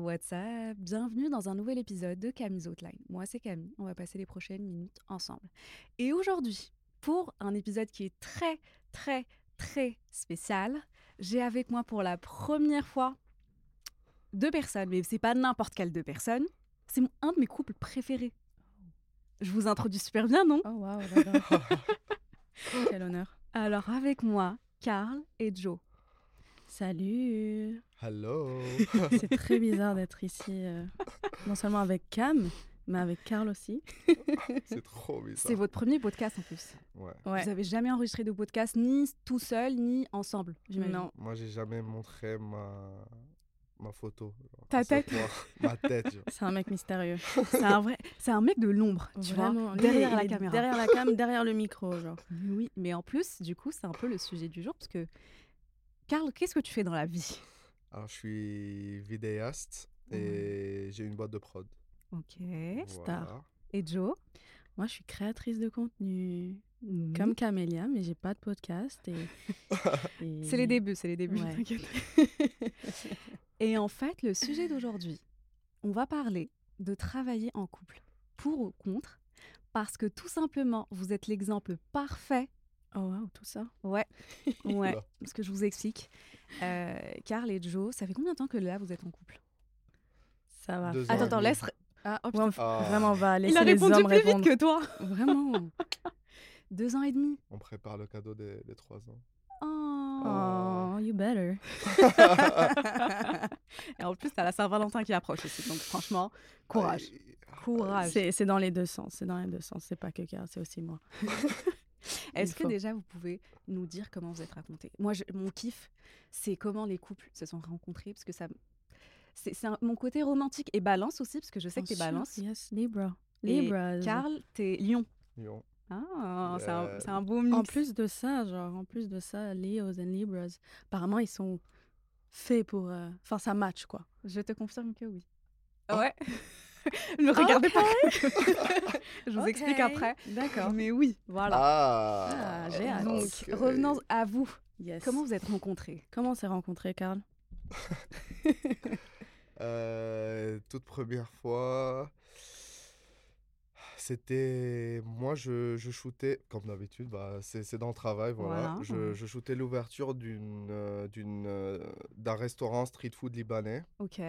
guys, what's up? Bienvenue dans un nouvel épisode de Camille's Outline. Moi c'est Camille, on va passer les prochaines minutes ensemble. Et aujourd'hui, pour un épisode qui est très très très spécial, j'ai avec moi pour la première fois deux personnes, mais c'est pas n'importe quelle deux personnes, c'est un de mes couples préférés. Je vous introduis super bien, non? Oh waouh. Quel honneur. Alors avec moi, Carl et Joe. Salut. Hello. C'est très bizarre d'être ici, euh, non seulement avec Cam, mais avec Carl aussi. c'est trop bizarre. C'est votre premier podcast en plus. Ouais. Ouais. Vous avez jamais enregistré de podcast ni tout seul ni ensemble, j'imagine. Non. Moi, j'ai jamais montré ma ma photo. genre, Ta tête Ma tête. C'est un mec mystérieux. C'est un vrai, c'est un mec de l'ombre, tu Vraiment. vois, derrière la caméra. Derrière la cam, derrière le micro, genre. Oui, mais en plus, du coup, c'est un peu le sujet du jour parce que Carl, qu'est-ce que tu fais dans la vie? Alors, je suis vidéaste et j'ai une boîte de prod. Ok. Star. Et Joe Moi, je suis créatrice de contenu. Comme Camélia, mais j'ai pas de podcast. Et, et- C'est les débuts, c'est les débuts. Ouais. Et en fait, le sujet d'aujourd'hui, on va parler de travailler en couple, pour ou contre, parce que tout simplement, vous êtes l'exemple parfait Oh waouh, tout ça. Ouais, ouais, parce que je vous explique. Euh, Carl et Joe, ça fait combien de temps que là vous êtes en couple? Ça va. Deux Attends, attends, laisse. Ah, oh, Ouais. Ah. Vraiment, on va laisser Il a les répondu hommes plus répondre. vite que toi. Vraiment. Deux ans et demi. On prépare le cadeau des, des trois ans. Oh. Oh, you better. et en plus, t'as la Saint-Valentin qui approche aussi, donc franchement, courage. Courage. C'est c'est dans les deux sens. C'est dans les deux sens. C'est pas que Carl, c'est aussi moi. Est-ce que faut. déjà vous pouvez nous dire comment vous êtes raconté Moi, je- mon kiff, c'est comment les couples se sont rencontrés, parce que ça. C'est mon côté romantique et balance aussi, parce que je sais que t'es balance. Yes, Libra. Et Libras. Carl, t'es lion. Lyon. Ah, c'est un, Yeah. c'est un beau mix. En plus de ça, genre, en plus de ça, Leos et Libras, apparemment, ils sont faits pour. euh, Enfin, ça match, quoi. Je te confirme que oui. Oh. Ouais. ne regardez pas. je vous explique après. D'accord. Mais oui, voilà. Ah, Ah, j'ai hâte. Donc, ok. revenons à vous. Yes. Comment vous êtes rencontrés? Comment on s'est rencontrés, Carl Euh, toute première fois, c'était. Moi, je, je shootais, comme d'habitude, bah, c'est c'est dans le travail, voilà. Voilà, Je, shootais l'ouverture d'une, euh, d'une, euh, d'un restaurant street food libanais Ok.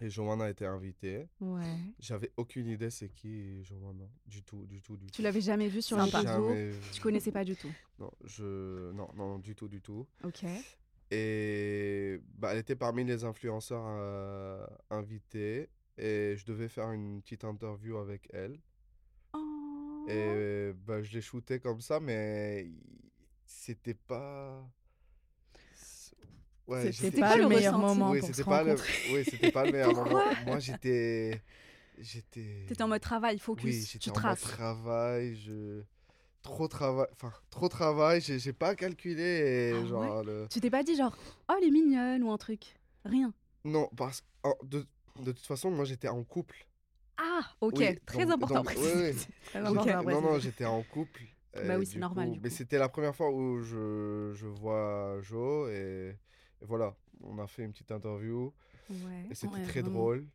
Et Joanna a été invitée. Ouais. J'avais aucune idée c'est qui Joanna, du tout, du tout, du tout. Tu l'avais jamais vu sur réseaux Jamais Tu connaissais pas du tout? Non, je... non, non, du tout, du tout. Ok. Et bah, elle était parmi les influenceurs euh, invités et je devais faire une petite interview avec elle. Oh. Et bah, je l'ai shooté comme ça, mais c'était pas. Ouais, C'était pas le le meilleur moment Oui, pour se c'était pas le. rencontrer. Oui, c'était pas le meilleur moment. Moi, j'étais. J'étais. T'étais en mode travail, focus, Oui, j'étais en mode travail, je trop travail, enfin trop travail, j'ai j'ai pas calculé et Ah genre le Tu t'es pas dit genre, oh, elle est mignonne ou un truc? Rien? non parce que de, de toute façon moi j'étais en couple. Ah, ok, Oui, très donc- important. donc. Très important Non non, j'étais en couple. Bah oui, c'est normal, du Mais c'était la première fois où je, je vois Jo et voilà, on a fait une petite interview Ouais. et c'était Ouais, très vraiment. drôle.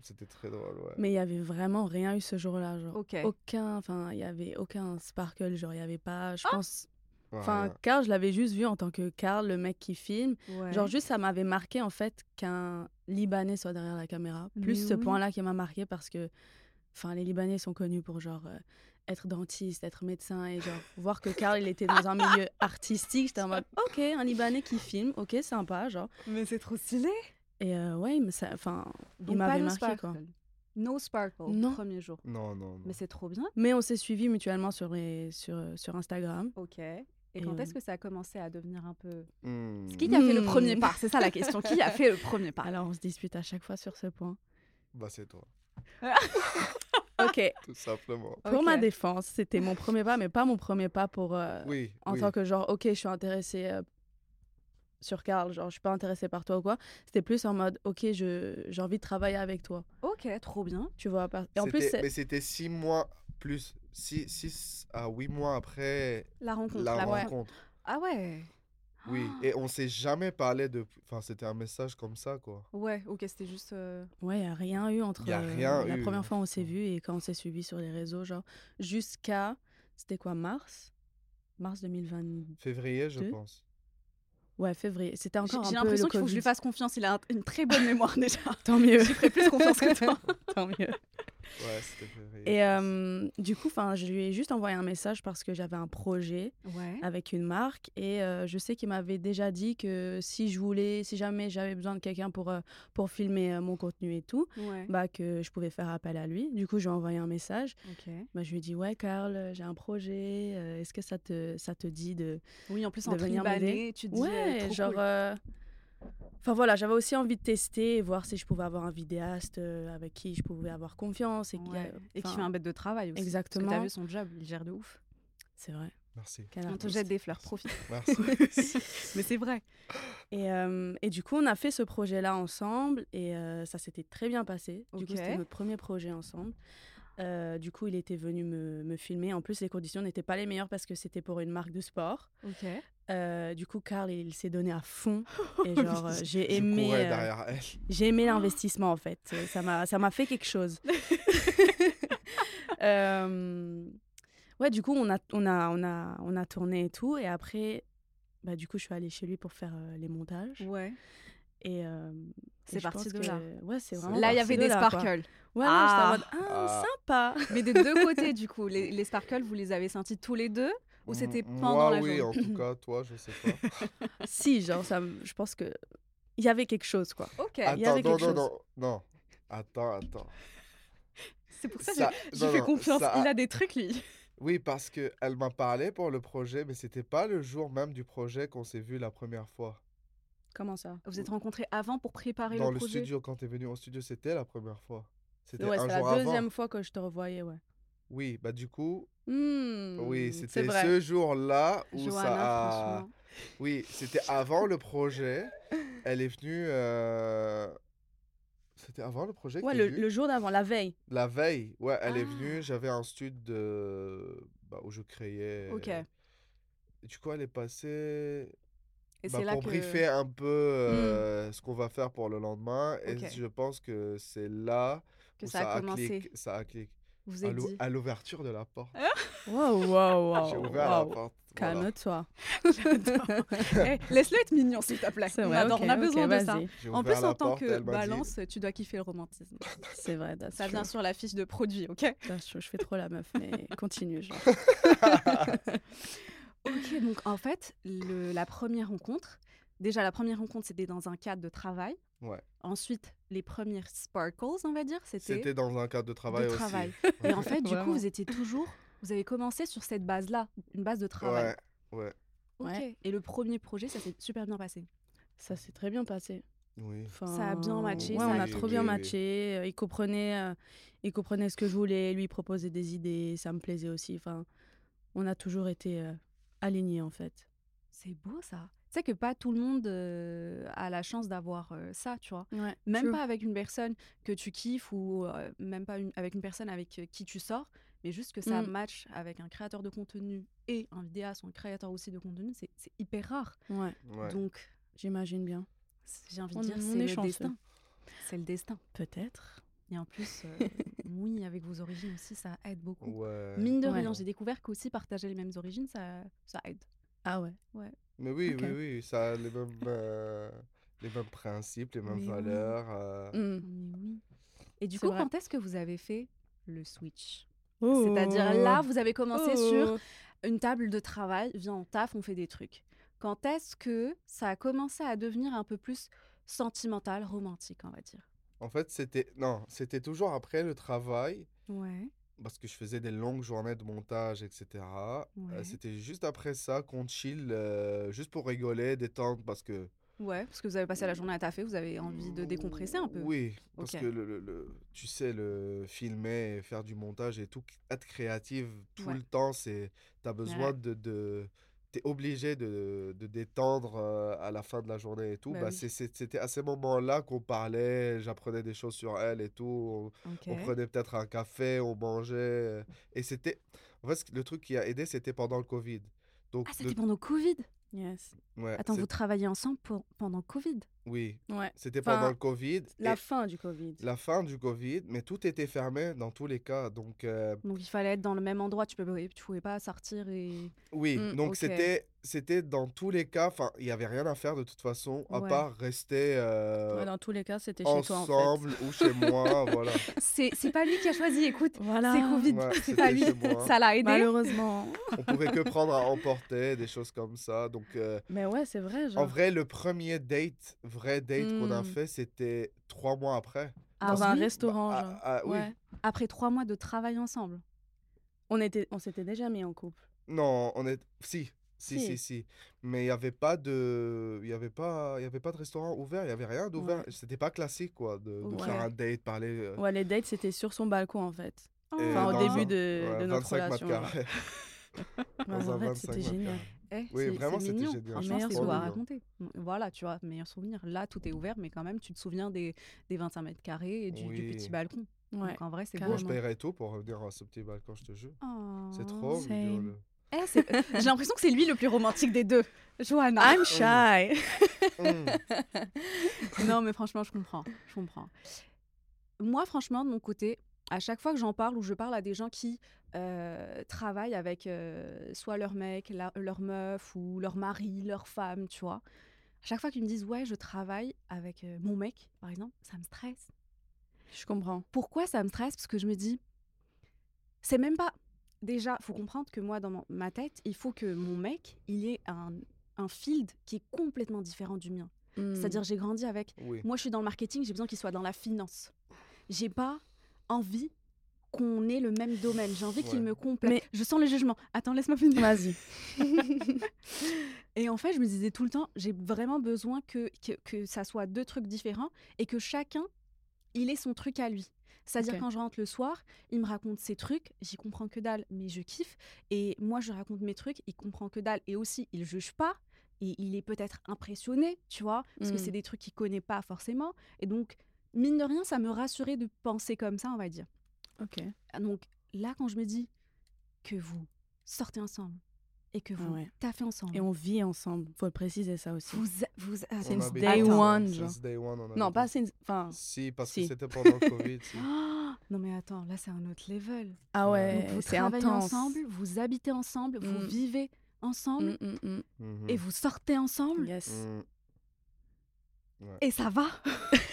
C'était très drôle, ouais. Mais il y avait vraiment rien eu ce jour-là, genre. Aucun, enfin, il y avait aucun sparkle, genre, il y avait pas, je Ah! pense. Enfin. Carl, je l'avais juste vu en tant que Carl, le mec qui filme. Ouais. Genre, juste, ça m'avait marqué, en fait, qu'un Libanais soit derrière la caméra. Mais Plus ce oui. point-là qui m'a marqué parce que, enfin, les Libanais sont connus pour, genre, euh, être dentiste, être médecin. Et, genre, voir que Carl, il était dans un milieu artistique, j'étais en mode, OK, un Libanais qui filme, OK, sympa, genre. Mais c'est trop stylé. Et euh, ouais, mais ça, enfin, il m'avait marqué, quoi. No sparkle, Non. premier jour. Non, non, non. Mais c'est trop bien. Mais on s'est suivis mutuellement sur, les, sur, sur Instagram. Ok. Et, quand euh, est-ce que ça a commencé à devenir un peu... Hmm. Qui a fait le Hmm. premier pas C'est ça la question. Qui a fait le premier pas? Alors, on se dispute à chaque fois sur ce point. Bah, c'est toi, Ok. tout simplement. Pour ma défense, c'était mon premier pas, mais pas mon premier pas pour. euh, Oui. en oui. tant que genre, ok, je suis intéressée euh, sur Karl, genre, je suis pas intéressée par toi ou quoi. C'était plus en mode, ok, je- j'ai envie de travailler avec toi. Ok, trop bien. Tu vois. par- Et en plus, Mais c'était six mois plus. Six, six à huit mois après La rencontre. la rencontre. Ah ouais Oui. Et on s'est jamais parlé de. Enfin, c'était un message comme ça, quoi. Ouais, ok, c'était juste... euh, ouais, il n'y a rien eu entre Y a euh, rien la eu, première fois où on s'est vu et quand on s'est suivi sur les réseaux, genre, jusqu'à. C'était quoi, mars? Mars 2022 Février, je pense. Ouais, février. C'était J'ai encore j'ai l'impression qu'il faut que je lui fasse confiance. Il a un- une très bonne mémoire déjà. Tant mieux. Je lui ferai plus confiance que toi. Tant mieux. Ouais, c'était. Et euh, du coup, je lui ai juste envoyé un message parce que j'avais un projet Ouais. avec une marque et euh, je sais qu'il m'avait déjà dit que si je voulais, si jamais j'avais besoin de quelqu'un pour, euh, pour filmer mon contenu et tout, Ouais. bah que je pouvais faire appel à lui. Du coup, je lui ai envoyé un message. Bah, je lui ai dit ouais, Karl, euh, j'ai un projet. euh, Est-ce que ça te ça te dit de Oui, en plus, entre venir m'aider? tu te dis... ouais, trop genre. cool. Euh, Enfin voilà, j'avais aussi envie de tester et voir si je pouvais avoir un vidéaste euh, avec qui je pouvais avoir confiance et qui, Ouais. a- Et qui enfin, fait un bête de travail aussi. Exactement. Parce que t'as vu son job, il gère de ouf. C'est vrai. Merci. quel On te jette des fleurs, profite. Merci. Mais c'est vrai. Et, euh, et du coup, on a fait ce projet-là ensemble et euh, ça s'était très bien passé. Du coup, c'était notre premier projet ensemble. Euh, du coup, il était venu me, me filmer. En plus, les conditions n'étaient pas les meilleures parce que c'était pour une marque de sport. Ok. Euh, du coup, Karl, il s'est donné à fond. Et genre, euh, j'ai aimé, euh, j'ai aimé l'investissement en fait. Ça m'a, ça m'a fait quelque chose. Euh, ouais, du coup, on a, on a, on a, on a tourné et tout. Et après, bah, du coup, je suis allée chez lui pour faire euh, les montages. Ouais. Et euh, C'est parti de que- là. Ouais, c'est vraiment. Là, il y avait de des là, quoi. sparkles. Ouais, Ah. ouais, j'étais en mode, ah, Ah. sympa. Mais des deux côtés, du coup. Les, les sparkles, vous les avez sentis tous les deux? Ou c'était M- pendant Moi, la oui, journée en tout cas, toi, je sais pas. si, genre, ça, me- je pense que il y avait quelque chose, quoi. Ok. Il y Attends, avait non, quelque non, chose. non, non. Attends, attends. C'est pour ça que Ça- j'ai- fait confiance. ça- Il a des trucs, lui. Oui, parce que elle m'a parlé pour le projet, mais c'était pas le jour même du projet qu'on s'est vu la première fois. Comment ça? Vous êtes rencontrés avant pour préparer Dans le le projet? studio, quand t'es venu au studio, c'était la première fois. C'était Ouais, un la jour deuxième avant. fois que je te revoyais, ouais. Oui, bah du coup, oui, c'est c'était ce jour-là où Johanna, ça a... Oui, c'était avant le projet. Elle est venue... euh, C'était avant le projet Ouais, le, jour d'avant, la veille. La veille, ouais, elle est Ah. venue. J'avais un stud de... bah, où je créais. Ok. Et du coup, elle est passée Et bah, c'est là pour que. briefer un peu euh, ce qu'on va faire pour le lendemain. Et je pense que c'est là Que où ça a commencé. cliqué- ça a cliqué. Vous À êtes l'ou- dit. à l'ouverture de la porte. Waouh, waouh, waouh. J'ai ouvert la porte. voilà. Calme-toi. Eh, Laisse-le être mignon, s'il te plaît. On vrai, adore, on a besoin de ça. En plus, en tant porte, que dit- balance, tu dois kiffer le romantisme. C'est vrai, that's Ça true. vient sur la fiche de produit, ok? Je fais trop la meuf, mais continue. Genre. Ok, donc en fait, le- la première rencontre, déjà la première rencontre, c'était dans un cadre de travail. Ouais. Ensuite, les premières sparkles, on va dire, c'était C'était dans un cadre de travail de aussi. travail. Et en fait, du coup, vous étiez toujours, vous avez commencé sur cette base-là, une base de travail. Ouais, ouais. Ok. Ouais. Et le premier projet, ça s'est super bien passé. Ça s'est très bien passé. Oui. Enfin, a bien matché, Ouais, ça on a trop bien matché. euh, Il comprenait, euh, il comprenait ce que je voulais. Lui il proposait des idées. Ça me plaisait aussi. Enfin, on a toujours été euh, alignés en fait. C'est beau ça. Tu sais que pas tout le monde euh, a la chance d'avoir euh, ça, tu vois? Ouais. Même pas avec une personne que tu kiffes ou euh, même pas une- avec une personne avec euh, qui tu sors, mais juste que ça Mm. match avec un créateur de contenu et un vidéaste ou un créateur aussi de contenu, c'est c'est hyper rare. Ouais. Ouais. Donc, J'imagine bien. c'est- j'ai envie de dire, c'est est le destin. C'est le destin. Peut-être. Et en plus, euh, oui, avec vos origines aussi, ça aide beaucoup. Ouais. Mine de Ouais. rien, j'ai découvert qu'aussi partager les mêmes origines, ça, ça aide. Ah ouais. Mais oui, oui, oui, ça a les mêmes, euh, les mêmes principes, les mêmes Mais oui. valeurs. euh, Mm. Mais oui. Et du coup, vrai. quand est-ce que vous avez fait le switch? Oh. C'est-à-dire là, vous avez commencé sur Oh. une table de travail, viens, on taffe, on fait des trucs. Quand est-ce que ça a commencé à devenir un peu plus sentimental, romantique, on va dire? En fait, c'était non, c'était toujours après le travail Ouais. Parce que je faisais des longues journées de montage, etc. Euh, c'était juste après ça qu'on chill, euh, juste pour rigoler, détendre, parce que Ouais, parce que vous avez passé la journée à taffer, vous avez envie de décompresser un peu. Oui, parce Ok. que le, le- le- tu sais, le filmer, faire du montage et tout, être créative tout Ouais. le temps, c'est, t'as besoin de, de t'es obligé de, de détendre euh, à la fin de la journée et tout. Bah Bah, oui. c'était à ces moments-là qu'on parlait, j'apprenais des choses sur elle et tout. On, prenait peut-être un café, on mangeait. Et c'était, en fait, le truc qui a aidé, c'était pendant le Covid. Donc, Ah, le- c'était pendant Covid? Yes. ouais, Attends, vous travaillez ensemble pour- pendant Covid? Oui, Ouais. c'était Enfin, pendant le Covid. La et- fin du Covid. la fin du Covid, mais tout était fermé dans tous les cas. Donc, euh, Donc il fallait être dans le même endroit, tu peux tu pouvais pas sortir et oui, Mm, donc c'était c'était dans tous les cas, enfin, il n'y avait rien à faire de toute façon, à Ouais. part rester euh, Ouais, dans tous les cas, c'était chez toi en fait. ensemble ou chez moi, voilà. c'est c'est pas lui qui a choisi, écoute. Voilà. C'est Covid, Ouais, c'est pas lui. Ça l'a aidé. Malheureusement. On pouvait que prendre à emporter, des choses comme ça. Donc, euh, Mais ouais, c'est vrai. Genre, en vrai, le premier date, vrai date qu'on a Mm. fait, c'était trois mois après. Ah dans un oui restaurant. Bah, genre. ah, ah, oui. Ouais. Après trois mois de travail ensemble. On était, on s'était déjà mis en couple. Non, on est. Si, si, Si. si, si. Mais il n'y avait pas de. Il y avait pas, il y avait pas de restaurant ouvert, il n'y avait rien d'ouvert. Ouais. C'était pas classique, quoi, de, de Ouais. faire un date, parler. euh, Ouais, les dates, c'était sur son balcon en fait. et Enfin, au début un- de, ouais, de notre 25 mètres relation. genre. carrés. Ouais, Dans un en fait, 25 c'était mètres génial. carrés. Eh, Oui, c'est- vraiment, c'est c'était mignon. génial. Franchement, Meilleur beau à souvenir. raconter. Voilà, tu vois, meilleur souvenir. Là, tout est ouvert, mais quand même, tu te souviens des, des 25 mètres carrés et du, du petit balcon. Ouais. Donc en vrai, c'est Moi, beau. je Carrément. paierais tout pour revenir à ce petit balcon, je te jure. Oh. C'est trop Same. mignon. Eh, c'est- J'ai l'impression que c'est lui le plus romantique des deux. Johanna. I'm shy. Mm. non, mais franchement, je comprends. Je comprends. Moi, franchement, de mon côté, à chaque fois que j'en parle ou je parle à des gens qui euh, travaillent avec euh, soit leur mec, la- leur meuf ou leur mari, leur femme, tu vois, à chaque fois qu'ils me disent ouais, je travaille avec euh, mon mec, par exemple, ça me stresse. Je comprends. Pourquoi ça me stresse? Parce que je me dis, c'est même pas. Déjà, faut comprendre que moi, dans ma tête, il faut que mon mec, il ait un, un field qui est complètement différent du mien. Hmm. C'est-à-dire, j'ai grandi avec Oui. moi, je suis dans le marketing, j'ai besoin qu'il soit dans la finance. J'ai pas envie qu'on ait le même domaine. J'ai envie qu'il me complète. Mais- Je sens le jugement. Attends, laisse-moi finir. Vas-y. Et en fait, je me disais tout le temps, j'ai vraiment besoin que, que, que ça soit deux trucs différents et que chacun, il ait son truc à lui. C'est-à-dire quand je rentre le soir, il me raconte ses trucs, j'y comprends que dalle, mais je kiffe. Et moi, je raconte mes trucs, il comprend que dalle. Et aussi, il juge pas. Et il est peut-être impressionné, tu vois, parce que Mm. c'est des trucs qu'il connaît pas forcément. Et donc, mine de rien, ça me rassurait de penser comme ça, on va dire. Ok. Ah, Donc là, quand je me dis que vous sortez ensemble et que vous ouais. taffez ensemble, Et on vit ensemble. Faut le préciser ça aussi. vous, vous, une habite day one, Since genre. day one, on Non, pas c'est. Enfin. Si, parce Si. que c'était pendant le Covid. si. Non mais attends, là c'est un autre level. Ah ouais, Donc vous travaillez intense. ensemble, vous habitez ensemble, vous Mm. vivez ensemble Mm, mm, mm. Mhm. et vous sortez ensemble Yes. Mm. et ça va?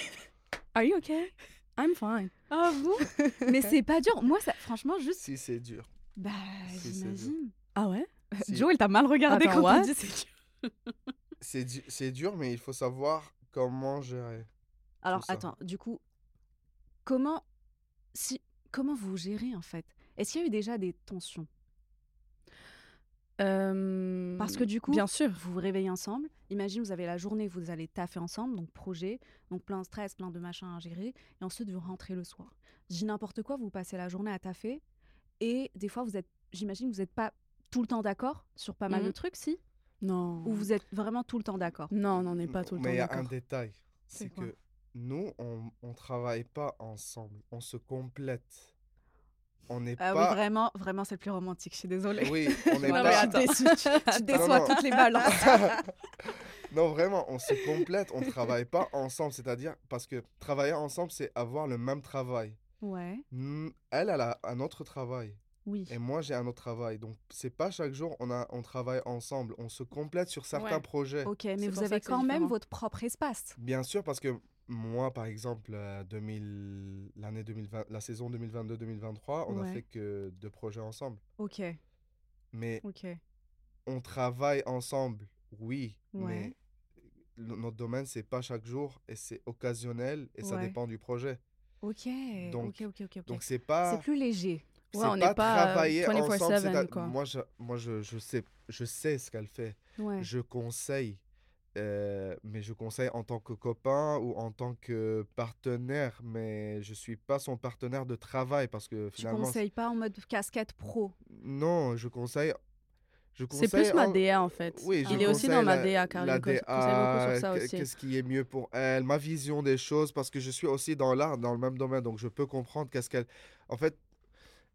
Are you okay? I'm fine. Ah vous Mais c'est pas dur. Moi, ça, franchement, juste. Si, c'est dur. Bah, Si, j'imagine. Ah ouais? Si. Joe, elle t'a mal regardé Attends, quand what? on dit c'est dur. C'est du- c'est dur, mais il faut savoir comment gérer. Alors, attends, du coup, comment, si, comment vous gérez en fait? Est-ce qu'il y a eu déjà des tensions? Euh, Parce que du coup, Bien sûr. vous vous réveillez ensemble. Imagine, vous avez la journée, vous allez taffer ensemble, donc projet, donc plein de stress, plein de machins à gérer, et ensuite vous rentrez le soir. Je dis n'importe quoi, vous passez la journée à taffer, et des fois, vous êtes, j'imagine, que vous n'êtes pas tout le temps d'accord sur pas mal de Mhm. trucs, si? Non. Ou vous êtes vraiment tout le temps d'accord? Non, on n'en est pas tout le Mais il y temps a un d'accord. détail. C'est que nous, on ne travaille pas ensemble. On se complète. On n'est Ah pas. oui, vraiment, vraiment, c'est le plus romantique, je suis désolée. Oui, on n'est mais pas. tu, tu déçois non. toutes les balances. non, vraiment, on se complète. On ne travaille pas ensemble. C'est-à-dire, parce que travailler ensemble, c'est avoir le même travail. Ouais, Elle, elle a un autre travail. oui. Et moi, j'ai un autre travail. Donc, c'est pas chaque jour on, a, on travaille ensemble. On se complète sur certains Ouais. projets. Ok, mais vous avez quand même différent. votre propre espace. Bien sûr, parce que moi, par exemple, euh, 2000 l'année 2020, la saison 2022-2023, on Ouais. a fait que deux projets ensemble. Ok, Mais on travaille ensemble, oui, Ouais. mais notre domaine, c'est pas chaque jour et c'est occasionnel et ça dépend du projet. Ok, Donc-. Donc, c'est pas. C'est plus léger. Ouais, on pas n'est pas, euh, travailler 24/7, ensemble. quoi. Moi, je, moi je, je, sais, je sais ce qu'elle fait. Ouais. Je conseille. Euh, mais je conseille en tant que copain ou en tant que partenaire. Mais je suis pas son partenaire de travail parce que Tu finalement. conseilles pas en mode casquette pro? Non, je conseille. Je C'est conseille plus ma DA en fait. Oui, je Il est aussi dans ma DA car la DA. Qu'est-ce qui est mieux pour elle, ma vision des choses, parce que je suis aussi dans l'art, dans le même domaine, donc je peux comprendre qu'est-ce qu'elle. En fait,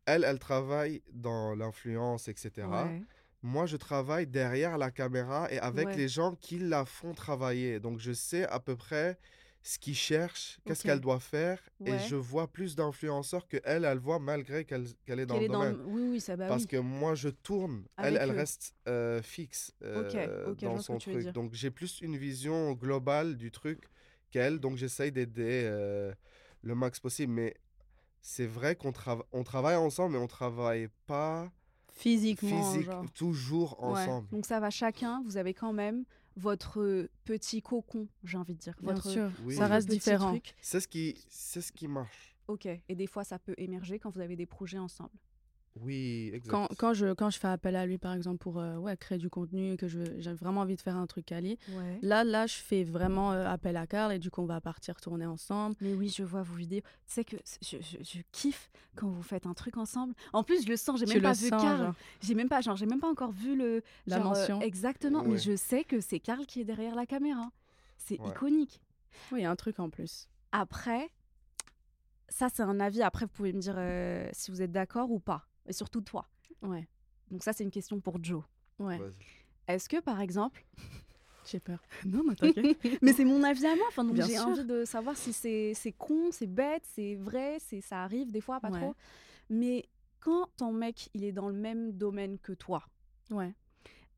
elle, elle travaille dans l'influence, etc. Ouais. Moi, je travaille derrière la caméra et avec Ouais. les gens qui la font travailler. Donc, je sais à peu près ce qu'ils cherchent, qu'est-ce qu'elle doit faire, et je vois plus d'influenceurs que elle, elle voit malgré qu'elle est dans Qu'elle le est dans domaine. le- Oui, oui, ça bah Parce oui. que moi, je tourne. Avec elle, elle eux. reste euh, fixe euh, dans son truc. Donc, j'ai plus une vision globale du truc qu'elle. Donc, j'essaye d'aider euh, le max possible. Mais c'est vrai qu'on trava- on travaille ensemble, mais on travaille pas Physiquement, physique, genre. toujours Ouais. ensemble. Donc ça va chacun, vous avez quand même votre euh, petit cocon, j'ai envie de dire. Bien votre, sûr, Oui. ça reste différent. C'est ce qui, c'est ce qui marche. Ok. Et des fois, ça peut émerger quand vous avez des projets ensemble. Oui, exact. Quand, quand, je, quand je fais appel à lui, par exemple, pour euh, ouais, créer du contenu que je- j'ai vraiment envie de faire un truc quali, Ouais. là, là, je fais vraiment euh, appel à Carl et du coup, on va partir tourner ensemble. Mais oui, je vois vos vidéos. Tu sais que je, je- je kiffe quand vous faites un truc ensemble. En plus, je le sens. J'ai même le pas vu Karl. J'ai même pas, genre, j'ai même pas encore vu le La genre, euh, mention. exactement. Mais je sais que c'est Karl qui est derrière la caméra. C'est Ouais. iconique. Oui, il y a un truc en plus. Après, ça c'est un avis. Après, vous pouvez me dire euh, si vous êtes d'accord ou pas. Et surtout toi. Ouais, Donc ça, c'est une question pour Joe. ouais. Est-ce que par exemple, j'ai peur. non, mais t'inquiète. mais c'est mon avis à moi. Enfin, donc j'ai envie de savoir si c'est c'est con, c'est bête, c'est vrai, c'est ça arrive des fois, pas Ouais. trop. Mais quand ton mec il est dans le même domaine que toi, Ouais.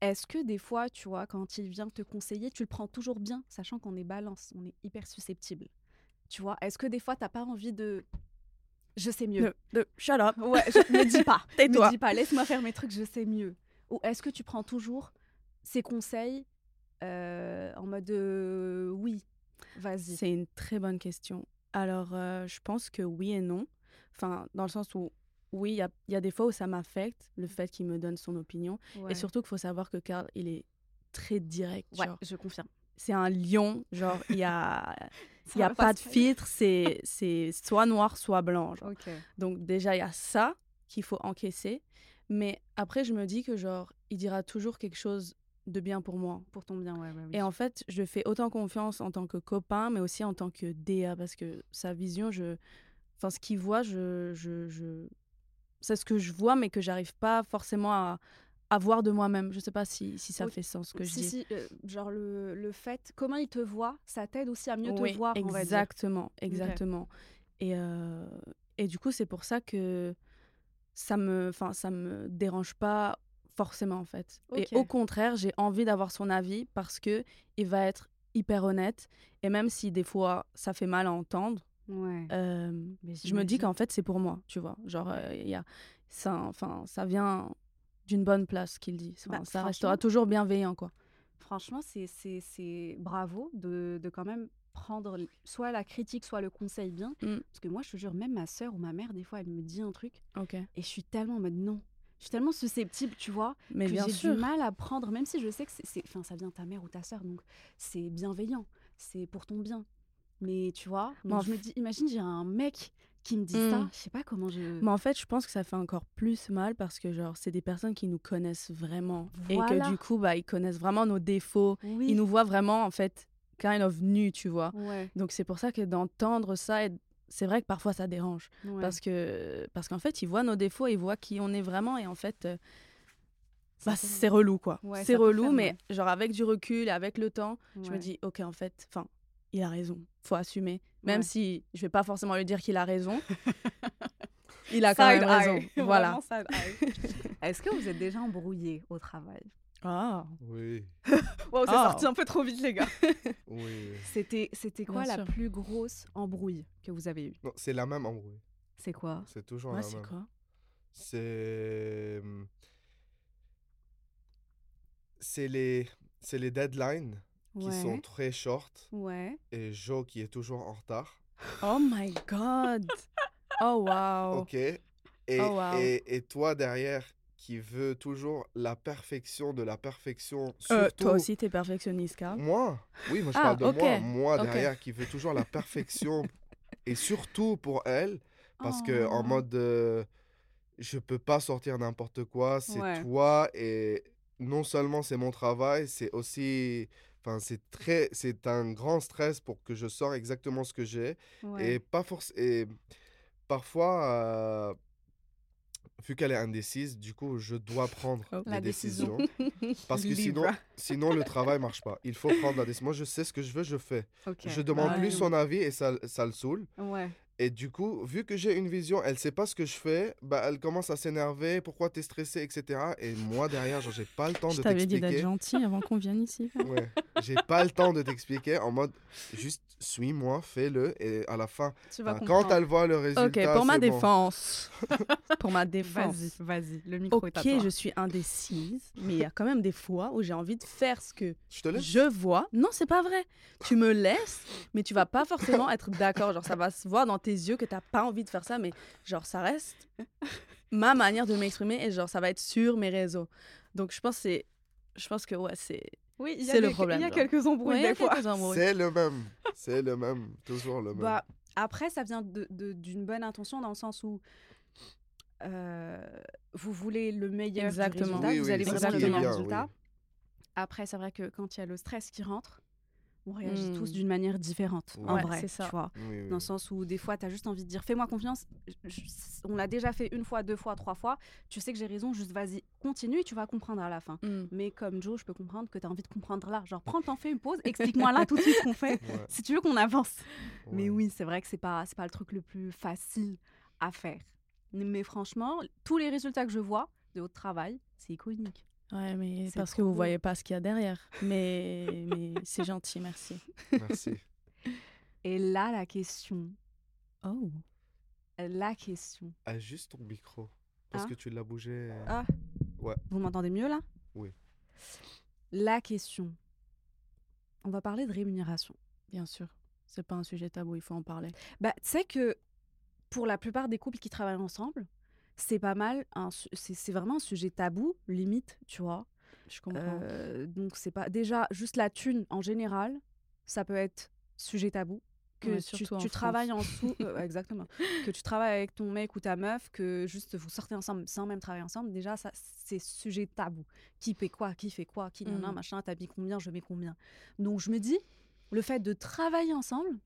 est-ce que des fois, tu vois, quand il vient te conseiller, tu le prends toujours bien, sachant qu'on est balance, on est hyper susceptible. Tu vois, est-ce que des fois t'as pas envie de je sais mieux. De, de- shut up. Ouais, je, me dis pas. Tais-toi. Me dis pas, laisse-moi faire mes trucs, je sais mieux. Ou est-ce que tu prends toujours ces conseils euh, en mode euh, oui, vas-y? C'est une très bonne question. Alors, euh, je pense que oui et non. Enfin, dans le sens où, oui, il y y a des fois où ça m'affecte, le fait qu'il me donne son opinion. Ouais. Et surtout qu'il faut savoir que Karl, il est très direct. ouais, genre. je confirme. C'est un lion, genre, il y a, y a pas pas de filtre, c'est c'est soit noir, soit blanc. genre. Donc déjà, il y a ça qu'il faut encaisser. Mais après, je me dis que, genre, il dira toujours quelque chose de bien pour moi. Pour ton bien, ouais. ouais, oui. Et en fait, je fais autant confiance en tant que copain, mais aussi en tant que DA, parce que sa vision, je... enfin, ce qu'il voit, je, je, je... c'est ce que je vois, mais que j'arrive pas forcément à, à voir de moi-même. Je sais pas si, si ça fait sens ce que je dis. si, euh, genre le, le fait, comment il te voit, ça t'aide aussi à mieux Oui, te voir, exactement, exactement. Et, euh, et du coup, c'est pour ça que ça me, enfin, ça me dérange pas forcément en fait. Et au contraire, j'ai envie d'avoir son avis parce que il va être hyper honnête. Et même si des fois ça fait mal à entendre, Ouais. euh, je me dis qu'en fait c'est pour moi, tu vois. Genre, euh, il y a ça, enfin, ça vient d'une bonne place qu'il dit. Enfin, Bah, ça restera toujours bienveillant, quoi. Franchement, c'est- c'est c'est bravo de, de quand même prendre soit la critique, soit le conseil bien. Mm. Parce que moi, je te jure, même ma sœur ou ma mère, des fois, elle me dit un truc Ok. et je suis tellement en mode non. Je suis tellement susceptible, tu vois, Mais que j'ai du mal à prendre, même si je sais que c'est- enfin, ça vient de ta mère ou ta sœur, donc c'est bienveillant, c'est pour ton bien. Mais tu vois, donc je me dis, imagine, j'ai un mec qui me dit Mm. ça, je sais pas comment je. Mais en fait, je pense que ça fait encore plus mal parce que genre c'est des personnes qui nous connaissent vraiment et que du coup bah ils connaissent vraiment nos défauts, oui. ils nous voient vraiment en fait kind of nus, tu vois. Ouais, Donc c'est pour ça que d'entendre ça et c'est vrai que parfois ça dérange ouais. parce que parce qu'en fait, ils voient nos défauts, ils voient qui on est vraiment et en fait euh, bah, c'est relou quoi. Ouais, c'est relou mais genre avec du recul et avec le temps, je me dis OK en fait, enfin, il a raison, faut assumer même Ouais. si je vais pas forcément lui dire qu'il a raison. il a quand Side même raison. eye. Voilà. Est-ce que vous êtes déjà embrouillé au travail? Ah. Oui, Wow, c'est sorti un peu trop vite, les gars. oui. C'était, c'était quoi Bien la sûr. plus grosse embrouille que vous avez eue? Non, c'est la même embrouille. C'est quoi? C'est toujours Ouais, la c'est même. quoi? C'est. hum, C'est les... c'est les deadlines qui Ouais. sont très short Ouais. et Joe qui est toujours en retard. Oh my god. Oh wow. Ok. Et, Oh, wow. et, et toi derrière qui veut toujours la perfection de la perfection. Euh, Surtout, toi aussi, t'es perfectionniste, Carl. Moi? Oui, moi je Ah, parle de moi. Moi derrière qui veut toujours la perfection. et surtout pour elle, parce que en Oh. mode euh, je peux pas sortir n'importe quoi, c'est Ouais. toi et non seulement c'est mon travail, c'est aussi enfin c'est très c'est un grand stress pour que je sors exactement ce que j'ai Ouais. et pas forcément et parfois euh, vu qu'elle est indécise, du coup je dois prendre Oh. des La décision. décisions parce que sinon sinon le travail marche pas. Il faut prendre la décision. Moi je sais ce que je veux, je fais. Ok. Je demande Ouais. plus son avis et ça ça le saoule. Ouais. Et du coup, vu que j'ai une vision, elle sait pas ce que je fais, bah elle commence à s'énerver, pourquoi t'es stressé, etc. Et moi derrière, genre j'ai pas le temps Je de t'avais dit d'être t'expliquer. gentil avant qu'on vienne ici. Ouais, j'ai pas le temps de t'expliquer en mode juste suis-moi, fais-le et à la fin, Tu vas quand elle voit le résultat, Ok, pour ma c'est bon. défense. pour ma défense. Vas-y, vas-y. Le micro est à Ok, toi. je suis indécise, mais il y a quand même des fois où j'ai envie de faire ce que Je te laisse. je vois. Non, c'est pas vrai. Tu me laisses, mais tu vas pas forcément être d'accord. Genre, ça va se voir dans tes yeux que t'as pas envie de faire ça, mais genre, ça reste ma manière de m'exprimer et genre, ça va être sur mes réseaux. Donc, je pense que c'est. Je pense que ouais, c'est. Oui, il y a C'est le problème, Il y a quelques embrouilles Ouais, des fois. C'est le même, c'est le même, toujours le même. Bah, après, ça vient de- de- d'une bonne intention dans le sens où euh, vous voulez le meilleur du Exactement. résultat, Oui, vous oui, allez vraiment le meilleur résultat. oui. Après, c'est vrai que quand il y a le stress qui rentre, on réagit Hmm. tous d'une manière différente, en vrai, c'est ça. tu vois. Oui, oui. Dans le sens où des fois, tu as juste envie de dire fais-moi confiance. Je- on l'a déjà fait une fois, deux fois, trois fois. Tu sais que j'ai raison, juste vas-y, continue et tu vas comprendre à la fin. Hmm. Mais comme Joe, je peux comprendre que tu as envie de comprendre là. Genre, prends le temps, fais une pause, explique-moi là tout de suite ce qu'on fait, Ouais, si tu veux qu'on avance. Mais oui, c'est vrai que c'est pas c'est pas le truc le plus facile à faire. Mais franchement, tous les résultats que je vois de votre travail, c'est iconique. Ouais, mais C'est parce que vous beau. voyez pas ce qu'il y a derrière. Mais, mais c'est gentil, merci. Merci. Et là, la question, Oh. la question. Ajuste ton micro parce Hein que tu l'as bougé. euh, Ah. Ouais. Vous m'entendez mieux là? Oui. La question. On va parler de rémunération. Bien sûr. C'est pas un sujet tabou, il faut en parler. Bah, tu sais que pour la plupart des couples qui travaillent ensemble, c'est pas mal, c'est vraiment un sujet tabou, limite, tu vois. Je comprends. Euh, donc c'est pas déjà juste la thune en général, ça peut être sujet tabou. Que Ouais, tu, en travailles en sous, euh, exactement. Que tu travailles avec ton mec ou ta meuf, que juste vous sortez ensemble sans même travailler ensemble, déjà ça c'est sujet tabou. Qui paie quoi, qui fait quoi, qui nan, nan, Mm. machin, t'habilles combien, je mets combien. Donc je me dis, le fait de travailler ensemble,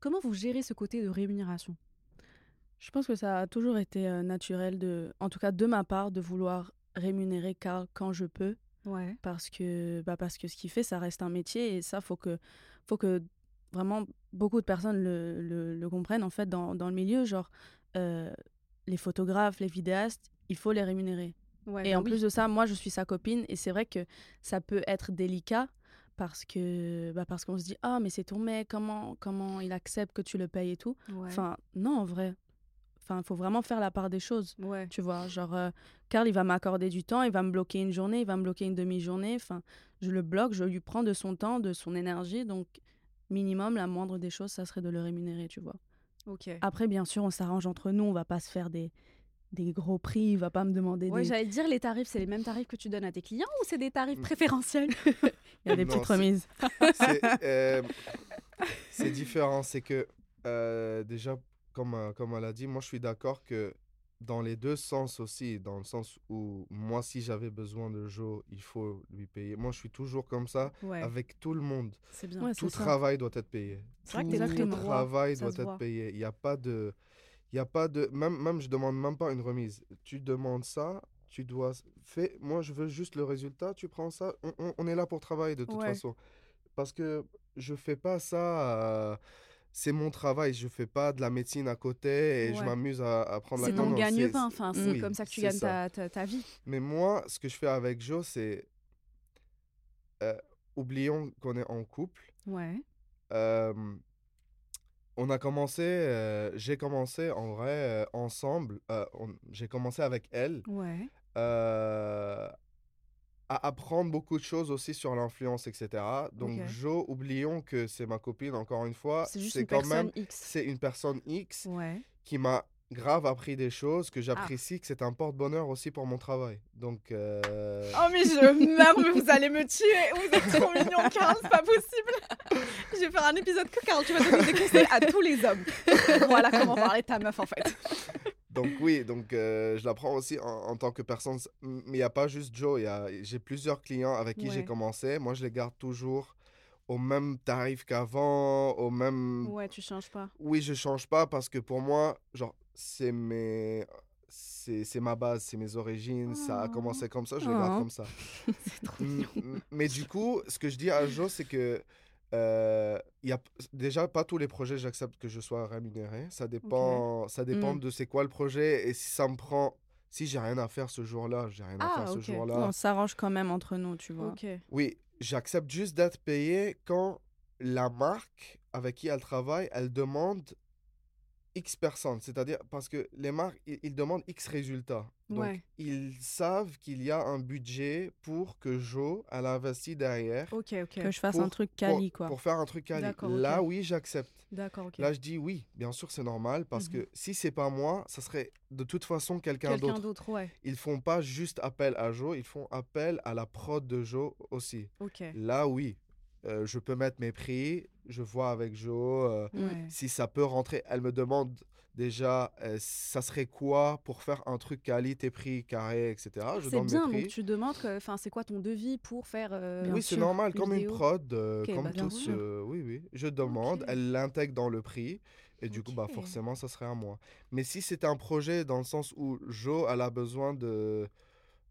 comment vous gérez ce côté de rémunération? Je pense que ça a toujours été euh, naturel, de, en tout cas de ma part, de vouloir rémunérer Carl quand je peux. Ouais. Parce que, bah parce que ce qu'il fait, ça reste un métier et ça, faut que, faut que vraiment beaucoup de personnes le, le, le comprennent en fait dans, dans le milieu. Genre, euh, les photographes, les vidéastes, il faut les rémunérer. Ouais, Et bah en oui. plus de ça, moi, je suis sa copine et c'est vrai que ça peut être délicat parce que bah parce qu'on se dit ah mais c'est ton mec comment comment il accepte que tu le payes et tout? Ouais. Enfin non en vrai. Enfin il faut vraiment faire la part des choses. ouais. Tu vois, genre euh, Carl il va m'accorder du temps, il va me bloquer une journée, il va me bloquer une demi-journée. Enfin je le bloque, je lui prends de son temps, de son énergie donc minimum la moindre des choses ça serait de le rémunérer, tu vois. Ok. Après bien sûr on s'arrange entre nous, on va pas se faire des des gros prix, il va pas me demander Ouais, des j'allais dire les tarifs, c'est les mêmes tarifs que tu donnes à tes clients ou c'est des tarifs Mm. préférentiels? Il y a des Non, petites remises. c'est euh, c'est différent. C'est que euh, déjà, comme, euh, comme elle a dit, moi je suis d'accord que dans les deux sens aussi, dans le sens où moi si j'avais besoin de Joe, il faut lui payer. Moi je suis toujours comme ça Ouais, avec tout le monde. c'est bien. Ouais, Tout ça. travail doit être payé. C'est vrai que Tout droit, travail ça doit être voit. payé. Il n'y a pas de... Il y a pas de... Même, même je demande même pas une remise. Tu demandes ça, tu dois... Fais... Moi, je veux juste le résultat, tu prends ça. On, on- on est là pour travailler de toute Ouais. façon. Parce que je fais pas ça... euh, C'est mon travail, je fais pas de la médecine à côté et je m'amuse à, à prendre la C'est ton gagne-pain, c'est- enfin, c'est oui, comme ça que tu gagnes ta, ta, ta vie. Mais moi, ce que je fais avec Joe, c'est... euh, oublions qu'on est en couple. Ouais. Euh, on a commencé, euh, j'ai commencé en vrai euh, ensemble. j'ai commencé avec elle Ouais. À apprendre beaucoup de choses aussi sur l'influence, etc. Donc, Ok. Jo, oublions que c'est ma copine, encore une fois. C'est juste une quand personne même, X. c'est une personne X Ouais. qui m'a grave appris des choses, Ah. que j'apprécie, que c'est un porte-bonheur aussi pour mon travail. Donc, euh, Oh mais je meurs, mais vous allez me tuer. Vous êtes trop mignon, Carl, c'est pas possible. Je vais faire un épisode que Carl, tu vas donner des conseils à tous les hommes. Voilà comment parler ta meuf en fait. Donc oui, donc euh, je l'apprends aussi en, en tant que personne. Mais il n'y a pas juste Joe, j'ai plusieurs clients avec qui j'ai commencé. Moi, je les garde toujours au même tarif qu'avant, au même... Ouais, tu changes pas. Oui, je change pas parce que pour moi, genre, c'est mes... C'est c'est ma base, c'est mes origines, ça a commencé comme ça, je le garde Oh. comme ça. M- m- Mais du coup, ce que je dis à Jo, c'est que euh, il y a déjà pas tous les projets j'accepte que je sois rémunéré. Ça dépend, ça dépend Mm. de c'est quoi le projet et si ça me prend. Si j'ai rien à faire ce jour-là, j'ai rien à Ah, faire ce jour-là. On s'arrange quand même entre nous, tu vois. Oui, j'accepte juste d'être payé quand la marque avec qui elle travaille, elle demande X personnes. C'est-à-dire parce que les marques, ils, ils demandent X résultats. Donc, Ouais. ils savent qu'il y a un budget pour que Jo, elle investit derrière Ok, ok. Que je fasse un truc quali, quoi. pour faire un truc quali. Là, oui, j'accepte. D'accord, ok. Là, je dis oui, bien sûr, c'est normal parce Mhm. que si c'est pas moi, ça serait de toute façon quelqu'un Quelqu'un d'autre. d'autre, ouais. Ils font pas juste appel à Jo, ils font appel à la prod de Jo aussi. Ok. Là, oui, euh, je peux mettre mes prix, je vois avec Jo euh, Ouais. si ça peut rentrer. Elle me demande déjà, euh, ça serait quoi pour faire un truc qualité, prix, carré, etc. Je C'est bien, donc tu demandes, enfin, c'est quoi ton devis pour faire oui, c'est normal, une comme une prod, comme bah, tous. oui, oui. Je demande, elle l'intègre dans le prix, et du coup, bah, forcément, ça serait à moi. Mais si c'est un projet dans le sens où Jo, elle a besoin de,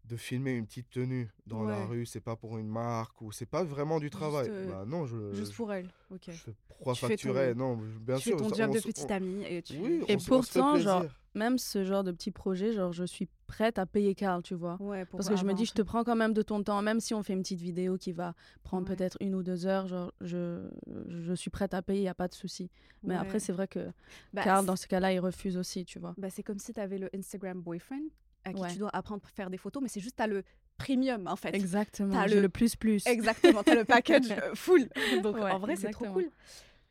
de filmer une petite tenue dans la rue, c'est pas pour une marque, ou c'est pas vraiment du travail, euh, bah non, je. Juste pour elle. Ok. je fais pourquoi Tu fais facturer ton- Non, bien tu fais sûr. ton ça- job on de petite on- amie et tu. Oui, Et on on pourtant, genre. Même ce genre de petit projet, genre, je suis prête à payer Carl, tu vois. Ouais, pour Parce que je me dis, je te prends quand même de ton temps, même si on fait une petite vidéo qui va prendre Ouais. peut-être une ou deux heures, genre, je, je suis prête à payer, il n'y a pas de souci. Mais Ouais. après, c'est vrai que Bah, Carl, dans ce cas-là, il refuse aussi, tu vois. bah, c'est comme si tu avais le Instagram boyfriend à qui Ouais. tu dois apprendre à faire des photos, mais c'est juste, tu as le premium en fait. Exactement. T'as j'ai le- le plus plus. Exactement, tu as le package euh, full. Donc Ouais, en vrai, c'est trop cool.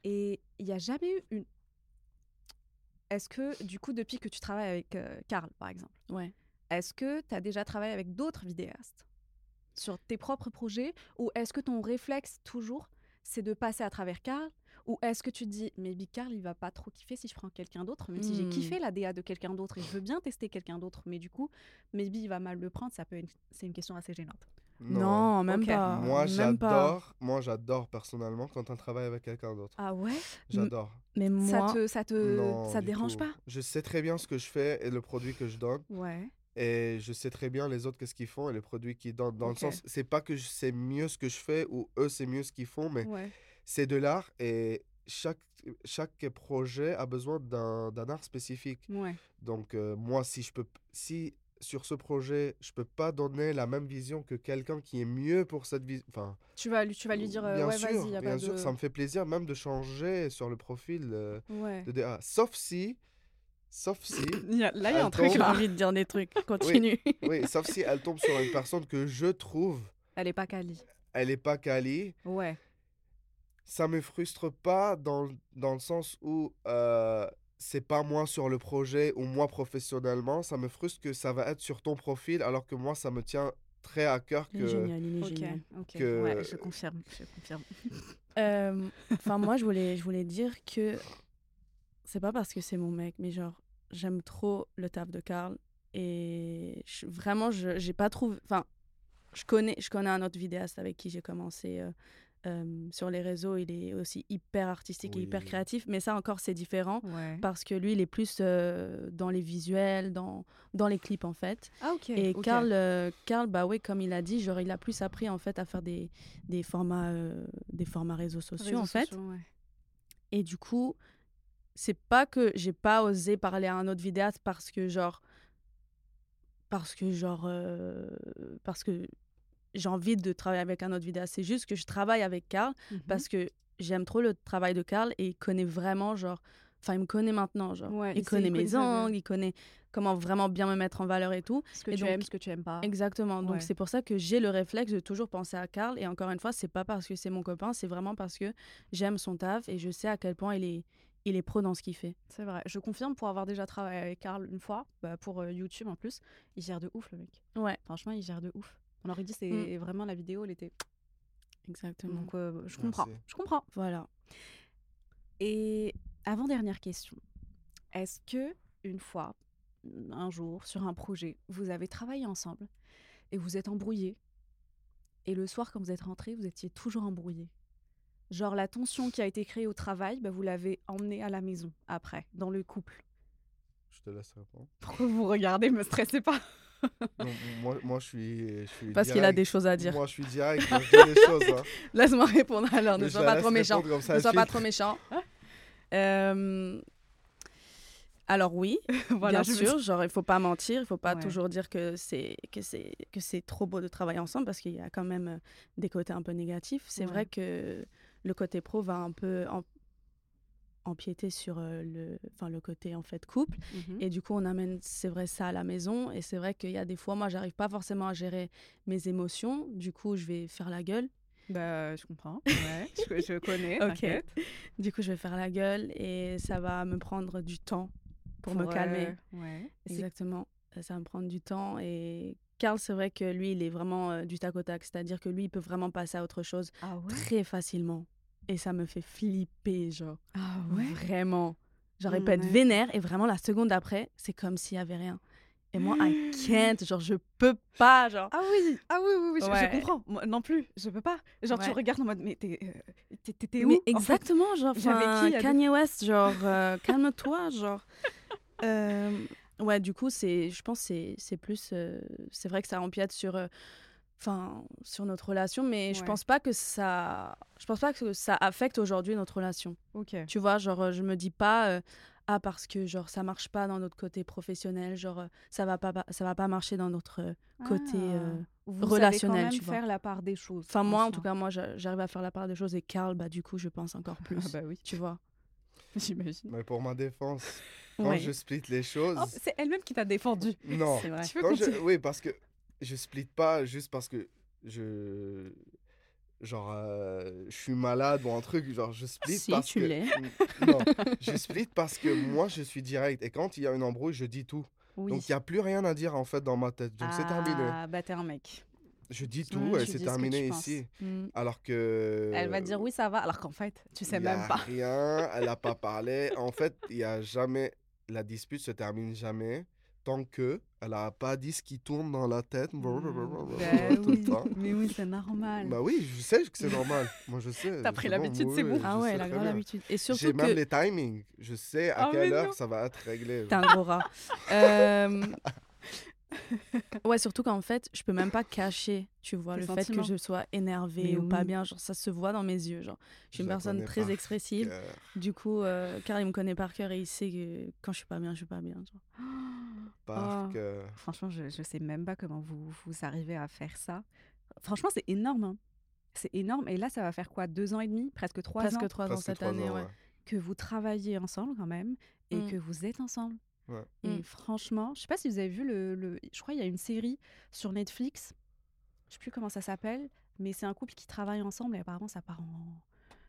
Et il n'y a jamais eu une. Est-ce que, du coup, depuis que tu travailles avec euh, Karl, par exemple, Ouais. est-ce que tu as déjà travaillé avec d'autres vidéastes sur tes propres projets Ou est-ce que ton réflexe, toujours, c'est de passer à travers Karl Ou est-ce que tu te dis, mais Big Karl, il va pas trop kiffer si je prends quelqu'un d'autre, même si j'ai Hmm. kiffé la DA de quelqu'un d'autre et je veux bien tester quelqu'un d'autre, mais du coup, maybe il va mal le prendre, ça peut être- c'est une question assez gênante. Non, même Ok. pas. Moi, même pas. j'adore. Moi, j'adore personnellement quand on travaille avec quelqu'un d'autre. Ah ouais? J'adore. Mais moi, Ça te, ça te, Non, ça te dérange tout. pas? Je sais très bien ce que je fais et le produit que je donne. Ouais. Et je sais très bien les autres qu'est-ce qu'ils font et les produits qu'ils donnent. Dans le sens, c'est pas que je sais mieux ce que je fais ou eux c'est mieux ce qu'ils font, mais Ouais. C'est de l'art et chaque, chaque projet a besoin d'un art spécifique. Ouais. Donc euh, moi, si je peux, si sur ce projet, je peux pas donner la même vision que quelqu'un qui est mieux pour cette vision. Enfin, Tu vas lui, tu vas lui dire, euh, bien ouais, vas-y, bien pas sûr, de... ça me fait plaisir même de changer sur le profil euh, Ouais. de DA. Sauf si, sauf si, là, il y a un truc tombe. j'ai envie de dire des trucs. Continue. oui, sauf si elle tombe sur une personne que je trouve, Elle est pas quali. elle est pas quali. Ouais. Ça me frustre pas dans, le- dans le sens où euh, c'est pas moi sur le projet ou moi professionnellement. Ça me frustre que ça va être sur ton profil alors que moi, ça me tient très à cœur Il est que. génial, il est Ok. génial. Que- Ouais, je confirme. Je confirme. Euh, Enfin, moi, je voulais, je voulais dire que c'est pas parce que c'est mon mec, mais genre, j'aime trop le taf de Karl. Et je- vraiment, je j'ai pas trouvé. Enfin, je connais, je connais un autre vidéaste avec qui j'ai commencé euh, euh, sur les réseaux. Il est aussi hyper artistique et hyper créatif. Mais ça, encore, c'est différent. Ouais. Parce que lui, il est plus euh, dans les visuels, dans, dans les clips, en fait. Ah. Et. Karl, euh, Karl, bah oui, comme il a dit, genre, il a plus appris en fait à faire des, des formats, des formats réseaux sociaux Réseaux en fait. sociaux, ouais. Et du coup, c'est pas que j'ai pas osé parler à un autre vidéaste parce que genre, parce que genre, euh, parce que j'ai envie de travailler avec un autre vidéaste. C'est juste que je travaille avec Karl Mhm. parce que j'aime trop le travail de Karl et il connaît vraiment genre Enfin, il me connaît maintenant, genre. Ouais, il, connaît mes angles, il connaît comment vraiment bien me mettre en valeur et tout. Ce que Et tu donc- aimes, ce que tu aimes pas. Exactement. Donc c'est pour ça que j'ai le réflexe de toujours penser à Karl. Et encore une fois, c'est pas parce que c'est mon copain, c'est vraiment parce que j'aime son taf et je sais à quel point il est, il est pro dans ce qu'il fait. C'est vrai. Je confirme pour avoir déjà travaillé avec Karl une fois, bah, pour euh, YouTube en plus. Il gère de ouf, le mec. Ouais, Franchement, il gère de ouf. On aurait dit, c'est Mm. vraiment la vidéo, elle était. exactement. Donc, euh, je comprends. Merci. Je comprends. Voilà. Et avant-dernière question. Est-ce que, une fois, un jour, sur un projet, vous avez travaillé ensemble et vous êtes embrouillés et le soir, quand vous êtes rentrés, vous étiez toujours embrouillés Genre, la tension qui a été créée au travail, bah, vous l'avez emmenée à la maison après, dans le couple. Je te laisse répondre. Pourquoi vous regardez Me stressez pas? Non, moi, moi, je suis. Je suis Parce qu'il a des choses à dire. Moi, je suis direct. Je dis les choses. Hein. Laisse-moi répondre alors, ne sois pas trop méchant. Ne sois pas trop méchant. Euh, Alors oui, voilà, bien sûr, genre il faut pas mentir, il faut pas Ouais. toujours dire que c'est que c'est que c'est trop beau de travailler ensemble parce qu'il y a quand même euh, des côtés un peu négatifs. C'est Ouais. vrai que le côté pro va un peu empiéter sur euh, le enfin le côté en fait couple Mhm. et du coup on amène c'est vrai ça à la maison et c'est vrai qu'il y a des fois moi j'arrive pas forcément à gérer mes émotions, du coup je vais faire la gueule Bah, je comprends. Ouais, je, je connais. Ok. Du coup, je vais faire la gueule et ça va me prendre du temps pour, me euh, calmer. ouais. Exactement. Euh, Ça va me prendre du temps. Et Karl, c'est vrai que lui, il est vraiment euh, du tac au tac. C'est-à-dire que lui, il peut vraiment passer à autre chose Ah ouais? très facilement. Et ça me fait flipper, genre. Ah Vraiment. Genre, il peut être Ouais. vénère et vraiment, la seconde d'après, c'est comme s'il y avait rien. Et moi, I can't. Genre, je peux pas, genre. Ah oui, ah oui, oui, oui, je, je Ouais. comprends. Moi non plus, je peux pas. Genre, tu Ouais. regardes en mode, mais t'es euh, où Mais en fait? exactement, genre, J'avais qui Kanye West, genre, euh, calme-toi, genre. Euh, ouais, du coup, c'est, je pense, que c'est, c'est plus, euh, c'est vrai que ça empiète sur, enfin, sur notre relation, mais je pense pas que ça, je pense pas que ça affecte aujourd'hui notre relation. Ok. Tu vois, genre, euh, je me dis pas, euh, ah parce que genre ça marche pas dans notre côté professionnel, genre euh, ça va pas, ça va pas marcher dans notre côté. euh, Ah. Vous relationnel, savez quand même tu vois. faire la part des choses. Enfin, moi, en tout cas, moi, j'a- j'arrive à faire la part des choses et Karl, bah, du coup, je pense encore plus. Ah bah oui, Tu vois. j'imagine. Mais pour ma défense, quand Ouais. je split les choses. Oh, c'est elle-même qui t'a défendu. non. C'est vrai. Tu veux Quand je- continuer? Oui, parce que je split pas juste parce que je. Genre, euh, je suis malade ou un truc. Genre, je split Si, parce tu que. Non, je split parce que moi, je suis direct. Et quand il y a une embrouille, je dis tout. Oui. Donc, il n'y a plus rien à dire en fait dans ma tête. Donc, c'est terminé. Ah, bah t'es un mec. Je dis tout et tu c'est ce terminé ici. Mm. Alors que. Elle va dire oui, ça va, alors qu'en fait, tu sais y a même pas. rien, elle n'a pas parlé. En fait, il y a jamais. La dispute se termine jamais tant que elle n'a pas dit ce qui tourne dans la tête. Bah tout le oui, temps. mais oui, c'est normal. Bah oui, je sais que c'est normal. Moi, je sais. T'as pris l'habitude, c'est bon. Ah ouais, a grave bien. l'habitude. Et surtout J'ai même les timings. Je sais à Ah, quelle heure non. ça va être réglé. t'es un gros rat. Euh, ouais, surtout qu'en fait, je peux même pas cacher, tu vois, le fait que je sois énervée Mais ou pas bien. Genre, ça se voit dans mes yeux. Genre, je suis une personne très expressive. cœur. Du coup, euh, car il me connaît par cœur et il sait que quand je suis pas bien, je suis pas bien. genre. Par Oh. cœur. Franchement, je, je sais même pas comment vous, vous arrivez à faire ça. Franchement, c'est énorme. hein. C'est énorme. Et là, ça va faire quoi Deux ans et demi? Presque trois Presque ans? trois ans Presque cette année, ans, ouais. ouais. que vous travaillez ensemble quand même et Mm. que vous êtes ensemble. Ouais. Et Mm. franchement, je sais pas si vous avez vu le, le- Je crois qu'il y a une série sur Netflix. Je sais plus comment ça s'appelle, mais c'est un couple qui travaille ensemble et apparemment ça part en.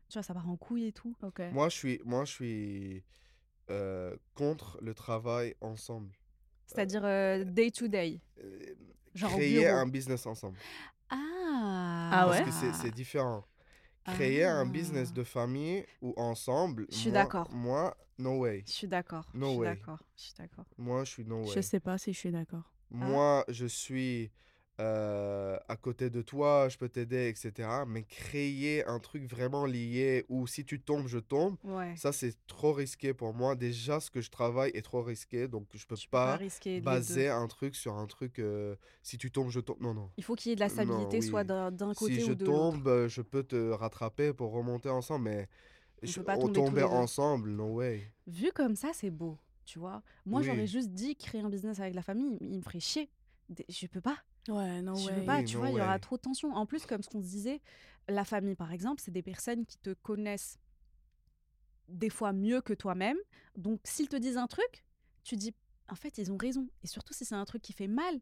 Tu vois, ça part en couille et tout. Ok. Moi, je suis, moi, je suis euh, contre le travail ensemble. C'est-à-dire euh, day to day. Euh, Genre créer un business ensemble. Ah Ah Parce ouais? que c'est- c'est différent. Créer un business Ah. de famille ou ensemble. Je suis d'accord. Moi, no way. Je suis d'accord. No je suis way. d'accord. Je suis d'accord. Moi, je suis no way. Je sais pas si je suis d'accord. Moi, je suis euh, à côté de toi, je peux t'aider, etc. Mais créer un truc vraiment lié où si tu tombes, je tombe, Ouais. ça, c'est trop risqué pour moi. Déjà, ce que je travaille est trop risqué, donc je peux Tu peux pas pas baser un truc sur un truc. euh, si tu tombes, je tombe. Non, non. Il faut qu'il y ait de la stabilité, soit oui. d'un d'un côté Si je ou de l'autre. tombe, euh, je peux te rattraper pour remonter ensemble, mais On je- peut pas on tomber ensemble, no way. Vu comme ça, c'est beau, tu vois. Moi, j'aurais juste dit créer un business avec la famille, il me ferait chier. Je peux pas. Ouais, non, je ouais. peux pas, Oui, tu no vois, il y aura trop de tension. En plus, comme ce qu'on se disait, la famille, par exemple, c'est des personnes qui te connaissent des fois mieux que toi-même. Donc, s'ils te disent un truc, tu dis, en fait, ils ont raison. Et surtout, si c'est un truc qui fait mal,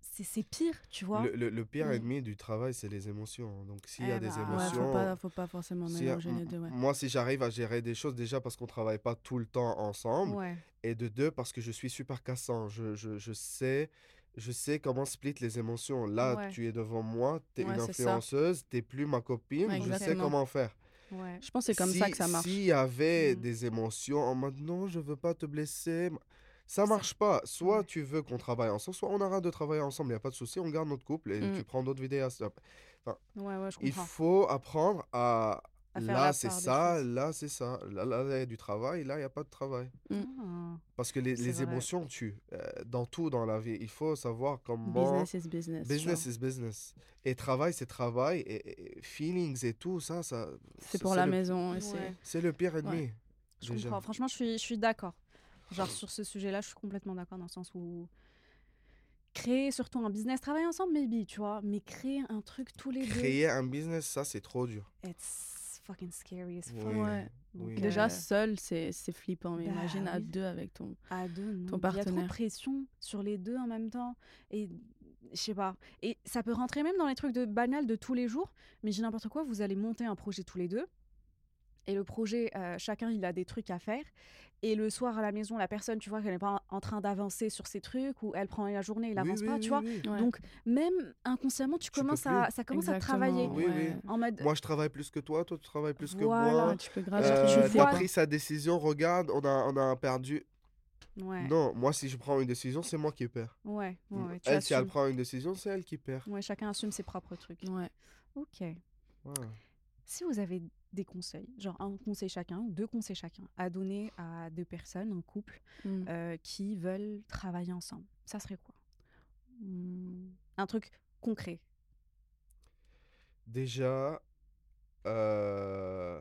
c'est pire, tu vois. Le, le- le pire ennemi du travail, c'est les émotions. hein. Donc, s'il y a Eh des bah, Ouais, émotions. faut pas, faut pas forcément mélanger les deux. Ouais. Moi, si j'arrive à gérer des choses, déjà parce qu'on travaille pas tout le temps ensemble, Ouais. et de deux, parce que je suis super cassant. Je, je, je sais, je sais comment split les émotions. Là, Ouais. tu es devant moi, tu es Ouais, une influenceuse, tu plus ma copine, Ouais, je sais comment faire. Ouais. Je pense que c'est comme ça que ça marche. S'il y avait Mm. des émotions en mode non, je veux pas te blesser, ça marche pas. Soit Ouais. tu veux qu'on travaille ensemble, soit on arrête de travailler ensemble, il n'y a pas de souci, on garde notre couple et Mm. tu prends d'autres ouais, je Il faut apprendre à. À faire là, c'est ça, là, c'est ça. Là, là, il y a du travail, là, il n'y a pas de travail. Ah. Parce que les, les émotions tuent. euh, dans tout dans la vie, il faut savoir comment. Business is business. Business genre. is business. Et travail, c'est travail. Et, et feelings et tout, ça, ça C'est pour la le- maison. c'est- Ouais. C'est le pire ennemi. Je déjà. comprends. Franchement, je suis, je suis d'accord. Genre, sur ce sujet-là, je suis complètement d'accord dans le sens où créer surtout un business, travailler ensemble, maybe, tu vois, mais créer un truc tous les Créer un business, ça, c'est trop dur. deux, it's fucking scary as fuck. Oui, Ouais. Donc, oui. euh, Déjà, seul, c'est c'est flippant. Mais bah imagine à deux avec ton. à deux, non. ton Il y a trop de partenaire. pression sur les deux en même temps. Et je sais pas. Et ça peut rentrer même dans les trucs de banal de tous les jours. Mais j'ai n'importe quoi, vous allez monter un projet tous les deux. Et le projet, euh, chacun, il a des trucs à faire. Et le soir à la maison, la personne, tu vois qu'elle n'est pas en train d'avancer sur ses trucs ou elle prend la journée, il Oui, avance oui, pas, oui, tu vois. Ouais. Donc, même inconsciemment, tu commences à, ça commence à travailler. Oui, oui. ouais. En mode, Moi, je travaille plus que toi, toi, tu travailles plus que moi. Tu peux grave Euh, tu vois- pris sa décision, regarde, on a, on a perdu. ouais, Non, moi, si je prends une décision, c'est moi qui perds. ouais, ouais, ouais, tu elle, si elle prend une décision, c'est elle qui perd. Ouais, chacun assume ses propres trucs. Ouais. Ok. Ouais. Si vous avez des conseils, genre un conseil chacun ou deux conseils chacun, à donner à deux personnes, un couple, Mm. euh, qui veulent travailler ensemble, ça serait quoi? Mm. Un truc concret. Déjà, euh,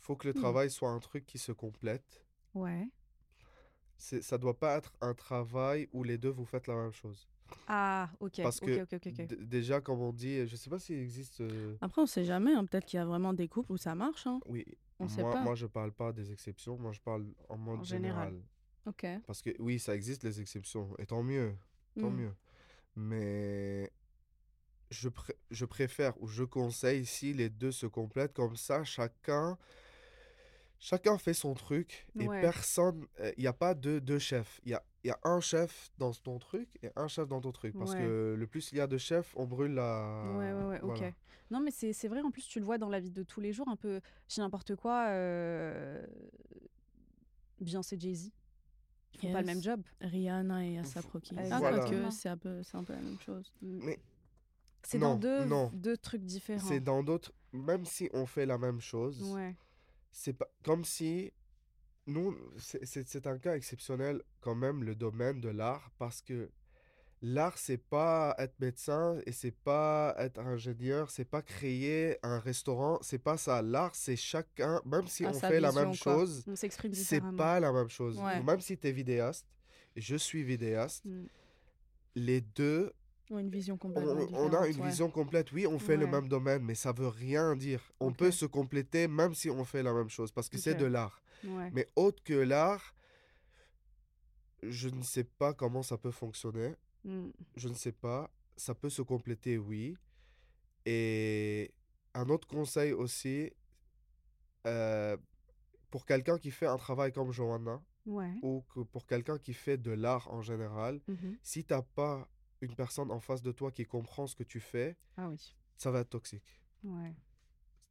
faut que le Hmm. travail soit un truc qui se complète. Ouais. C'est, ça doit pas être un travail où les deux vous faites la même chose. Ah, ok. Parce que déjà, comme on dit, je sais pas s'il existe. euh, Après, on sait jamais. hein, Peut-être qu'il y a vraiment des couples où ça marche. Hein. Oui, On sait moi, pas. moi je parle pas des exceptions, moi je parle en mode En général. général. Ok. Parce que oui, ça existe les exceptions, et tant mieux, tant Mm. mieux. Mais je, pré- je préfère ou je conseille si les deux se complètent comme ça, chacun, chacun fait son truc et Ouais. personne, il n'y a pas deux, deux chefs. Il y a, y a un chef dans ton truc et un chef dans ton truc. Parce Ouais. que le plus il y a de chefs, on brûle la... Ouais, ouais, ouais, ok. Non, mais c'est c'est vrai, en plus, tu le vois dans la vie de tous les jours, un peu chez n'importe quoi. Euh... Beyoncé, Jay-Z. Ils font pas le même job. Rihanna et Asap Rocky. Ah, Voilà. quoique, c'est un, peu, c'est un peu la même chose. Mais C'est dans non, deux, non. deux trucs différents. c'est dans d'autres... Même si on fait la même chose, Ouais. C'est pas comme si nous c'est- un cas exceptionnel quand même le domaine de l'art parce que l'art c'est pas être médecin et c'est pas être ingénieur c'est pas créer un restaurant c'est pas ça l'art c'est chacun même si on fait la même quoi. chose c'est pas la même chose Ouais. même si tu es vidéaste je suis vidéaste Mm. les deux une vision on, complètement on a une ouais. vision complète. Oui, on fait le même domaine, mais ça veut rien dire. On peut se compléter même si on fait la même chose, parce que c'est de l'art. Ouais. Mais autre que l'art, je ne sais pas comment ça peut fonctionner. Mm. Je ne sais pas. Ça peut se compléter, oui. Et un autre conseil aussi, euh, pour quelqu'un qui fait un travail comme Johanna, ou que pour quelqu'un qui fait de l'art en général, Mhm. si tu n'as pas une personne en face de toi qui comprend ce que tu fais, Ah oui. ça va être toxique. Ouais.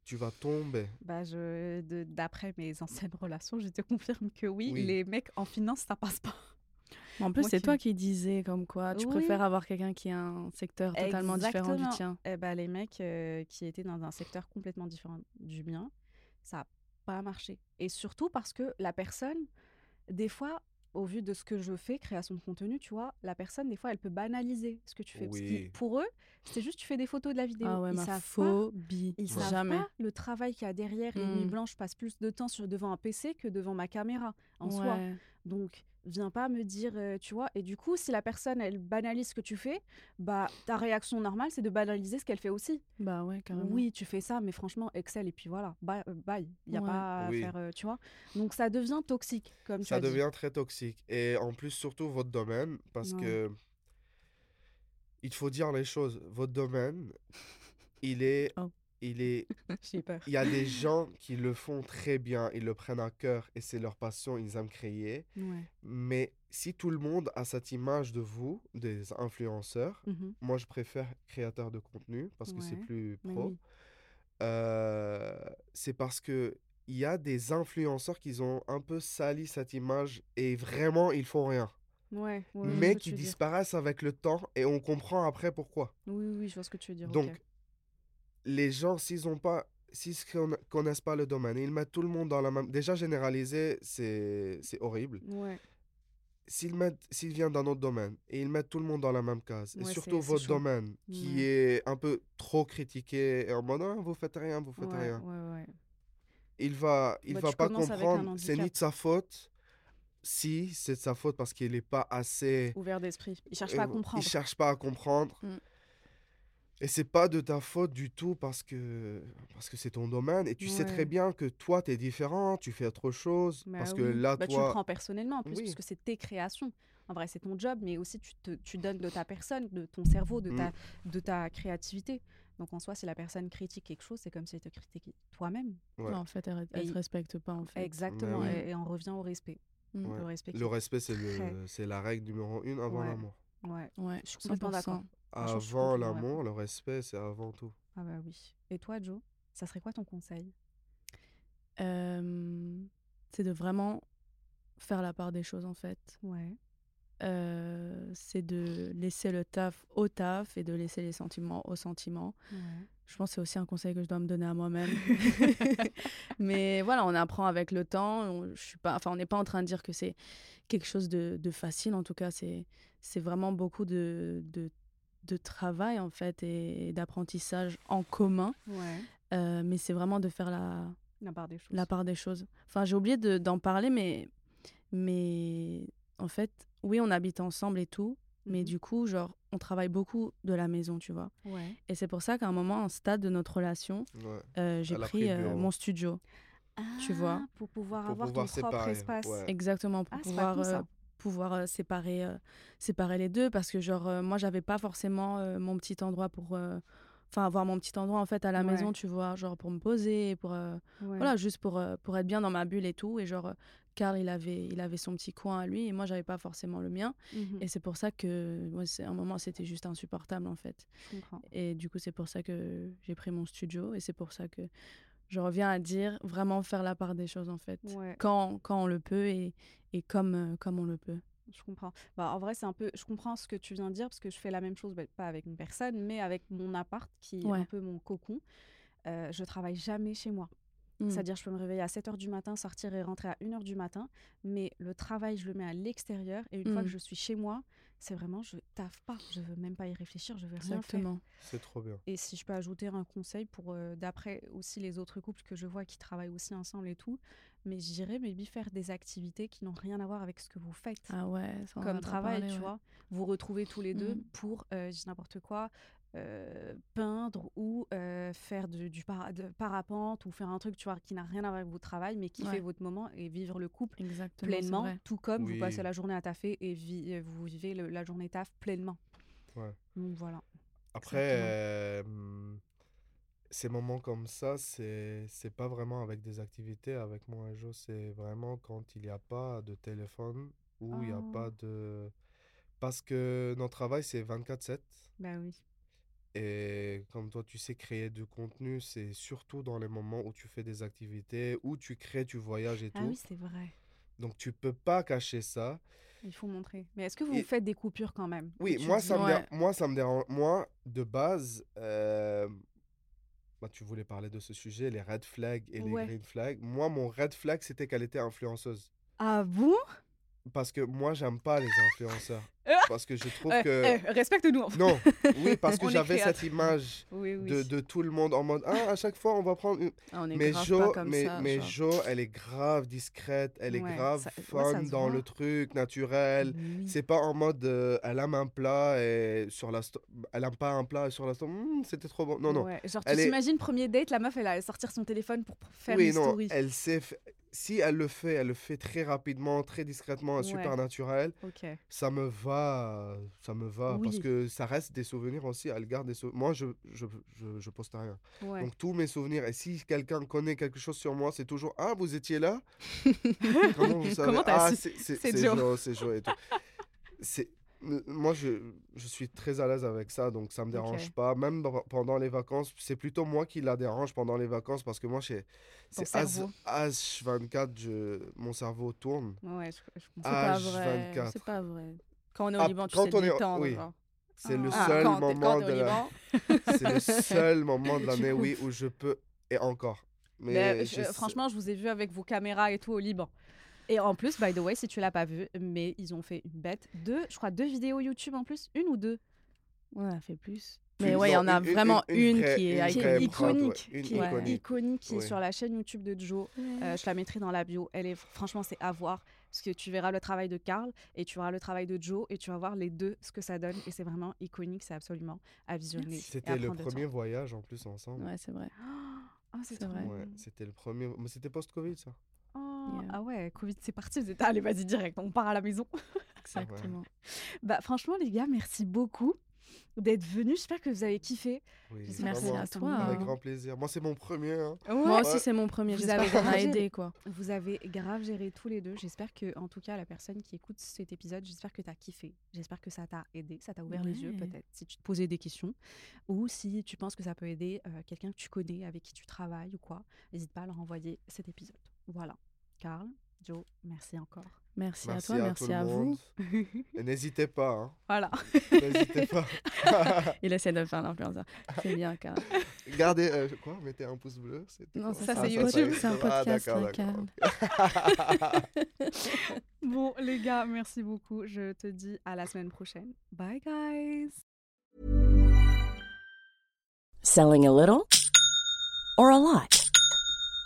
Tu vas tomber. Bah, je, de- d'après mes anciennes relations, je te confirme que oui, Oui. les mecs en finance, ça passe pas. Mais En plus, Moi c'est qui- toi qui disais comme quoi tu Oui. préfères avoir quelqu'un qui a un secteur totalement différent du tien. Eh ben, les mecs euh, qui étaient dans un secteur complètement différent du mien, ça n'a pas marché. Et surtout parce que la personne, des fois, au vu de ce que je fais, création de contenu, tu vois, la personne, des fois, elle peut banaliser ce que tu fais. Parce Oui. que pour eux, c'est juste tu fais des photos de la vidéo. Ah ouais, Ils ma savent pas phobie. Ils savent Jamais. pas le travail qu'il y a derrière. Et Nuit Mm. Blanche passe plus de temps sur, devant un PC que devant ma caméra en soi. Donc, viens pas me dire, euh, tu vois? Et du coup, si la personne, elle banalise ce que tu fais, bah, ta réaction normale, c'est de banaliser ce qu'elle fait aussi. Bah ouais, carrément. Oui, tu fais ça, mais franchement, Excel, et puis voilà, bye. bye. Il n'y a Ouais. pas à Oui. faire, euh, tu vois? Donc, ça devient toxique, comme tu Ça dit. devient très toxique. Et en plus, surtout votre domaine, parce Ouais. que il faut dire les choses. Votre domaine, il est, Oh. Il est, J'ai peur. il y a des gens qui le font très bien, ils le prennent à cœur et c'est leur passion, ils aiment créer. Ouais. Mais si tout le monde a cette image de vous, des influenceurs, Mhm. moi je préfère créateur de contenu parce que c'est plus pro. oui. Euh, c'est parce que il y a des influenceurs qui ont un peu sali cette image et vraiment ils font rien. Ouais, ouais, mais qui dire. disparaissent avec le temps et on comprend après pourquoi. Oui, oui, je vois ce que tu veux dire. Donc, les gens, s'ils pas, s'ils ne connaissent pas le domaine, ils mettent tout le monde dans la même. Déjà généraliser, c'est horrible. Ouais. S'ils viennent d'un autre domaine et ils mettent tout le monde dans la même case, et surtout votre chaud. domaine qui est un peu trop critiqué et en mode Ah, vous faites rien, vous faites ouais, rien, il va, il Bah, va pas comprendre. C'est ni de sa faute. Si, c'est de sa faute parce qu'il n'est pas assez. Ouvert d'esprit. Il cherche pas à Euh, comprendre. Il cherche pas à comprendre. Mm. Et c'est pas de ta faute du tout parce que parce que c'est ton domaine et tu sais très bien que toi tu es différent, tu fais autre chose Bah parce que là Bah, tu le toi prends personnellement en plus, Oui. parce que c'est tes créations. En vrai, c'est ton job, mais aussi tu, te, tu donnes de ta personne, de ton cerveau, de, Mm. ta, de ta créativité. Donc en soi, si la personne critique quelque chose, c'est comme si elle te critiquait toi-même. Ouais. En fait, elle, elle Et te respecte pas, en fait. Exactement. oui. Et, et on revient au respect. Mm. Ouais. Le respect. le qui- respect c'est le c'est la règle numéro une avant Ouais. l'amour. Ouais. Ouais, Je suis complètement 100%. d'accord. Avant l'amour, le respect c'est avant tout. Ah bah oui. Et toi, Joe, ça serait quoi ton conseil? Euh, c'est de vraiment faire la part des choses, en fait. Ouais. Euh, c'est de laisser le taf au taf et de laisser les sentiments aux sentiments. Ouais. Je pense que c'est aussi un conseil que je dois me donner à moi-même. Mais voilà, on apprend avec le temps. On, je suis pas, enfin, on n'est pas en train de dire que c'est quelque chose de, de facile. En tout cas, c'est c'est vraiment beaucoup de, de, de travail en fait et d'apprentissage en commun. Ouais. Euh, mais c'est vraiment de faire la, La part des choses. la part des choses. Enfin, j'ai oublié de- d'en parler, mais, mais en fait, oui, on habite ensemble et tout. Mais Mhm. du coup, genre, on travaille beaucoup de la maison, tu vois. Ouais. Et c'est pour ça qu'à un moment, un stade de notre relation, Ouais. euh, j'ai pris, euh, mon studio. Tu vois. Ah, Pour pouvoir Pour avoir pouvoir ton propre séparer, espace. ouais. Exactement, pour Ah, pouvoir, euh, pouvoir euh, séparer, euh, séparer les deux. Parce que, genre, euh, moi, j'avais pas forcément euh, mon petit endroit pour. euh, Enfin, avoir mon petit endroit, en fait, à la Ouais. maison, tu vois, genre pour me poser, pour. euh, Ouais. Voilà, juste pour, euh, pour être bien dans ma bulle et tout. Et genre, Karl, il avait, il avait son petit coin à lui et moi, j'avais pas forcément le mien. Mhm. Et c'est pour ça que, moi, c'est un moment, c'était juste insupportable, en fait. Et du coup, c'est pour ça que j'ai pris mon studio. Et c'est pour ça que je reviens à dire vraiment faire la part des choses, en fait. Ouais. Quand, quand on le peut et, et comme, euh, comme on le peut. Je comprends. Bah, en vrai, c'est un peu. Je comprends ce que tu viens de dire parce que je fais la même chose, bah, pas avec une personne, mais avec mon appart qui est Ouais. un peu mon cocon. Euh, je travaille jamais chez moi. Mm. C'est-à-dire, je peux me réveiller à 7 h du matin, sortir et rentrer à 1 h du matin, mais le travail, je le mets à l'extérieur. Et une fois que je suis chez moi, c'est vraiment, je taffe pas. Je veux même pas y réfléchir, je veux rien faire. Exactement. C'est trop bien. Et si je peux ajouter un conseil pour, euh, d'après aussi les autres couples que je vois qui travaillent aussi ensemble et tout, mais je dirais, maybe faire des activités qui n'ont rien à voir avec ce que vous faites Ah ouais, ça, comme travail, tu ouais. vois. Vous retrouvez tous les deux Mm. pour, euh, n'importe quoi, euh, peindre ou euh, faire du, du para- de parapente ou faire un truc, tu vois, qui n'a rien à voir avec votre travail, mais qui Ouais. fait votre moment et vivre le couple Exactement. pleinement, tout comme vous passez la journée à taffer et vi- vous vivez le- la journée taf pleinement. Ouais. Donc voilà. Après, euh, ces moments comme ça, c'est c'est pas vraiment avec des activités avec moi et Jo, c'est vraiment quand il n'y a pas de téléphone ou il n'y a Oh. pas de... Parce que notre travail, c'est 24/7. Bah oui. Et comme toi, tu sais, créer du contenu, c'est surtout dans les moments où tu fais des activités, où tu crées, tu voyages et Ah tout. oui, c'est vrai. Donc, tu peux pas cacher ça. Il faut montrer. Mais est-ce que vous Et- faites des coupures quand même? Oui, moi, ça me Ouais. moi, ça me dérange. Moi, de base, euh, bah, tu voulais parler de ce sujet, les red flags et les green flags. Moi, mon red flag, c'était qu'elle était influenceuse. Ah bon? Parce que moi, j'aime pas les influenceurs. Euh, parce que je trouve Euh, que. euh, Respecte-nous. enfin. Non, oui, parce que j'avais cette image Oui, oui. de, de tout le monde en mode Ah, à chaque fois, on va prendre une. Ah, on est Mais grave Jo, pas comme mais, ça, mais. Jo, elle est grave discrète, elle est grave ça- fun dans voit. le truc, naturel. Oui. C'est pas en mode euh, elle aime un plat et sur la elle aime pas un plat et sur la Hmm, c'était trop bon. Non, non. Ouais, Genre, tu est- t'imagines, premier date, la meuf, elle allait sortir son téléphone pour faire oui, une non, story. elle sait. f- Si elle le fait, elle le fait très rapidement, très discrètement, Ouais. super naturel. Ça me va, ça me va parce que ça reste des souvenirs aussi. Elle garde des souvenirs. Moi, je, je, je, je poste rien. Ouais. Donc tous mes souvenirs. Et si quelqu'un connaît quelque chose sur moi, c'est toujours ah vous étiez là? Comment vous savez? Comment t'as Ah su? c'est. Joe, c'est Joe et tout. Moi je, je suis très à l'aise avec ça donc ça me dérange pas même dans- pendant les vacances c'est plutôt moi qui la dérange pendant les vacances parce que moi c'est As- cerveau. H24 je mon cerveau tourne Ouais, je, je comprends. C'est pas H24. vrai. C'est pas vrai. Quand on est au Ah, Liban, tu quand sais on est au- détendre, oui. genre. c'est le Ah, seul moment de la c'est le seul moment de l'année oui où je peux et encore mais, Mais, je- j'ai- franchement, je vous ai vu avec vos caméras et tout au Liban. Et en plus, by the way, si tu l'as pas vu, mais ils ont fait une bête. Deux, je crois, deux vidéos YouTube en plus. Une ou deux on a fait plus. Plus, Mais ouais, il y en a une- vraiment une qui est qui ouais, iconique, une qui est iconique. iconique, qui est Ouais. sur la chaîne YouTube de Joe. Euh, je la mettrai dans la bio. Elle est franchement, c'est à voir parce que tu verras le travail de Karl et tu verras le travail de Joe et tu vas voir les deux ce que ça donne et c'est vraiment iconique. C'est absolument à visionner. c'était le premier voyage en plus ensemble Ouais, c'est vrai. Ah, c'est vrai. Ouais, c'était le premier. Mais c'était post-Covid, ça. Oh, Yeah. Ah ouais, Covid, c'est parti. Vous êtes allez, vas-y direct, on part à la maison. Exactement. Bah franchement les gars, merci beaucoup d'être venus. J'espère que vous avez kiffé. Oui, Merci que vraiment, à ça toi. vous- Avec grand plaisir. Moi, c'est mon premier. hein. Moi Ouais. aussi, c'est mon premier. Vous J'espère avez qu'on a grave aidé, quoi. Vous avez grave géré tous les deux. J'espère que, en tout cas, la personne qui écoute cet épisode, j'espère que tu as kiffé. J'espère que ça t'a aidé, ça t'a ouvert les yeux peut-être, si tu te posais des questions. Ou si tu penses que ça peut aider euh, quelqu'un que tu connais, avec qui tu travailles ou quoi. N'hésite pas à leur envoyer cet épisode. Voilà. Karl, Joe, merci encore. Merci, à toi, à, merci tout le à vous. n'hésitez pas. hein. Voilà. N'hésitez pas. Il essaie de faire l'influenceur. C'est bien, car. Gardez. euh, quoi Mettez un pouce bleu. Non, quoi ça, Ah, c'est YouTube. C'est un Ah, podcast, d'accord, là, d'accord. bon, les gars, merci beaucoup. Je te dis à la semaine prochaine. Bye, guys. Selling a little or a lot?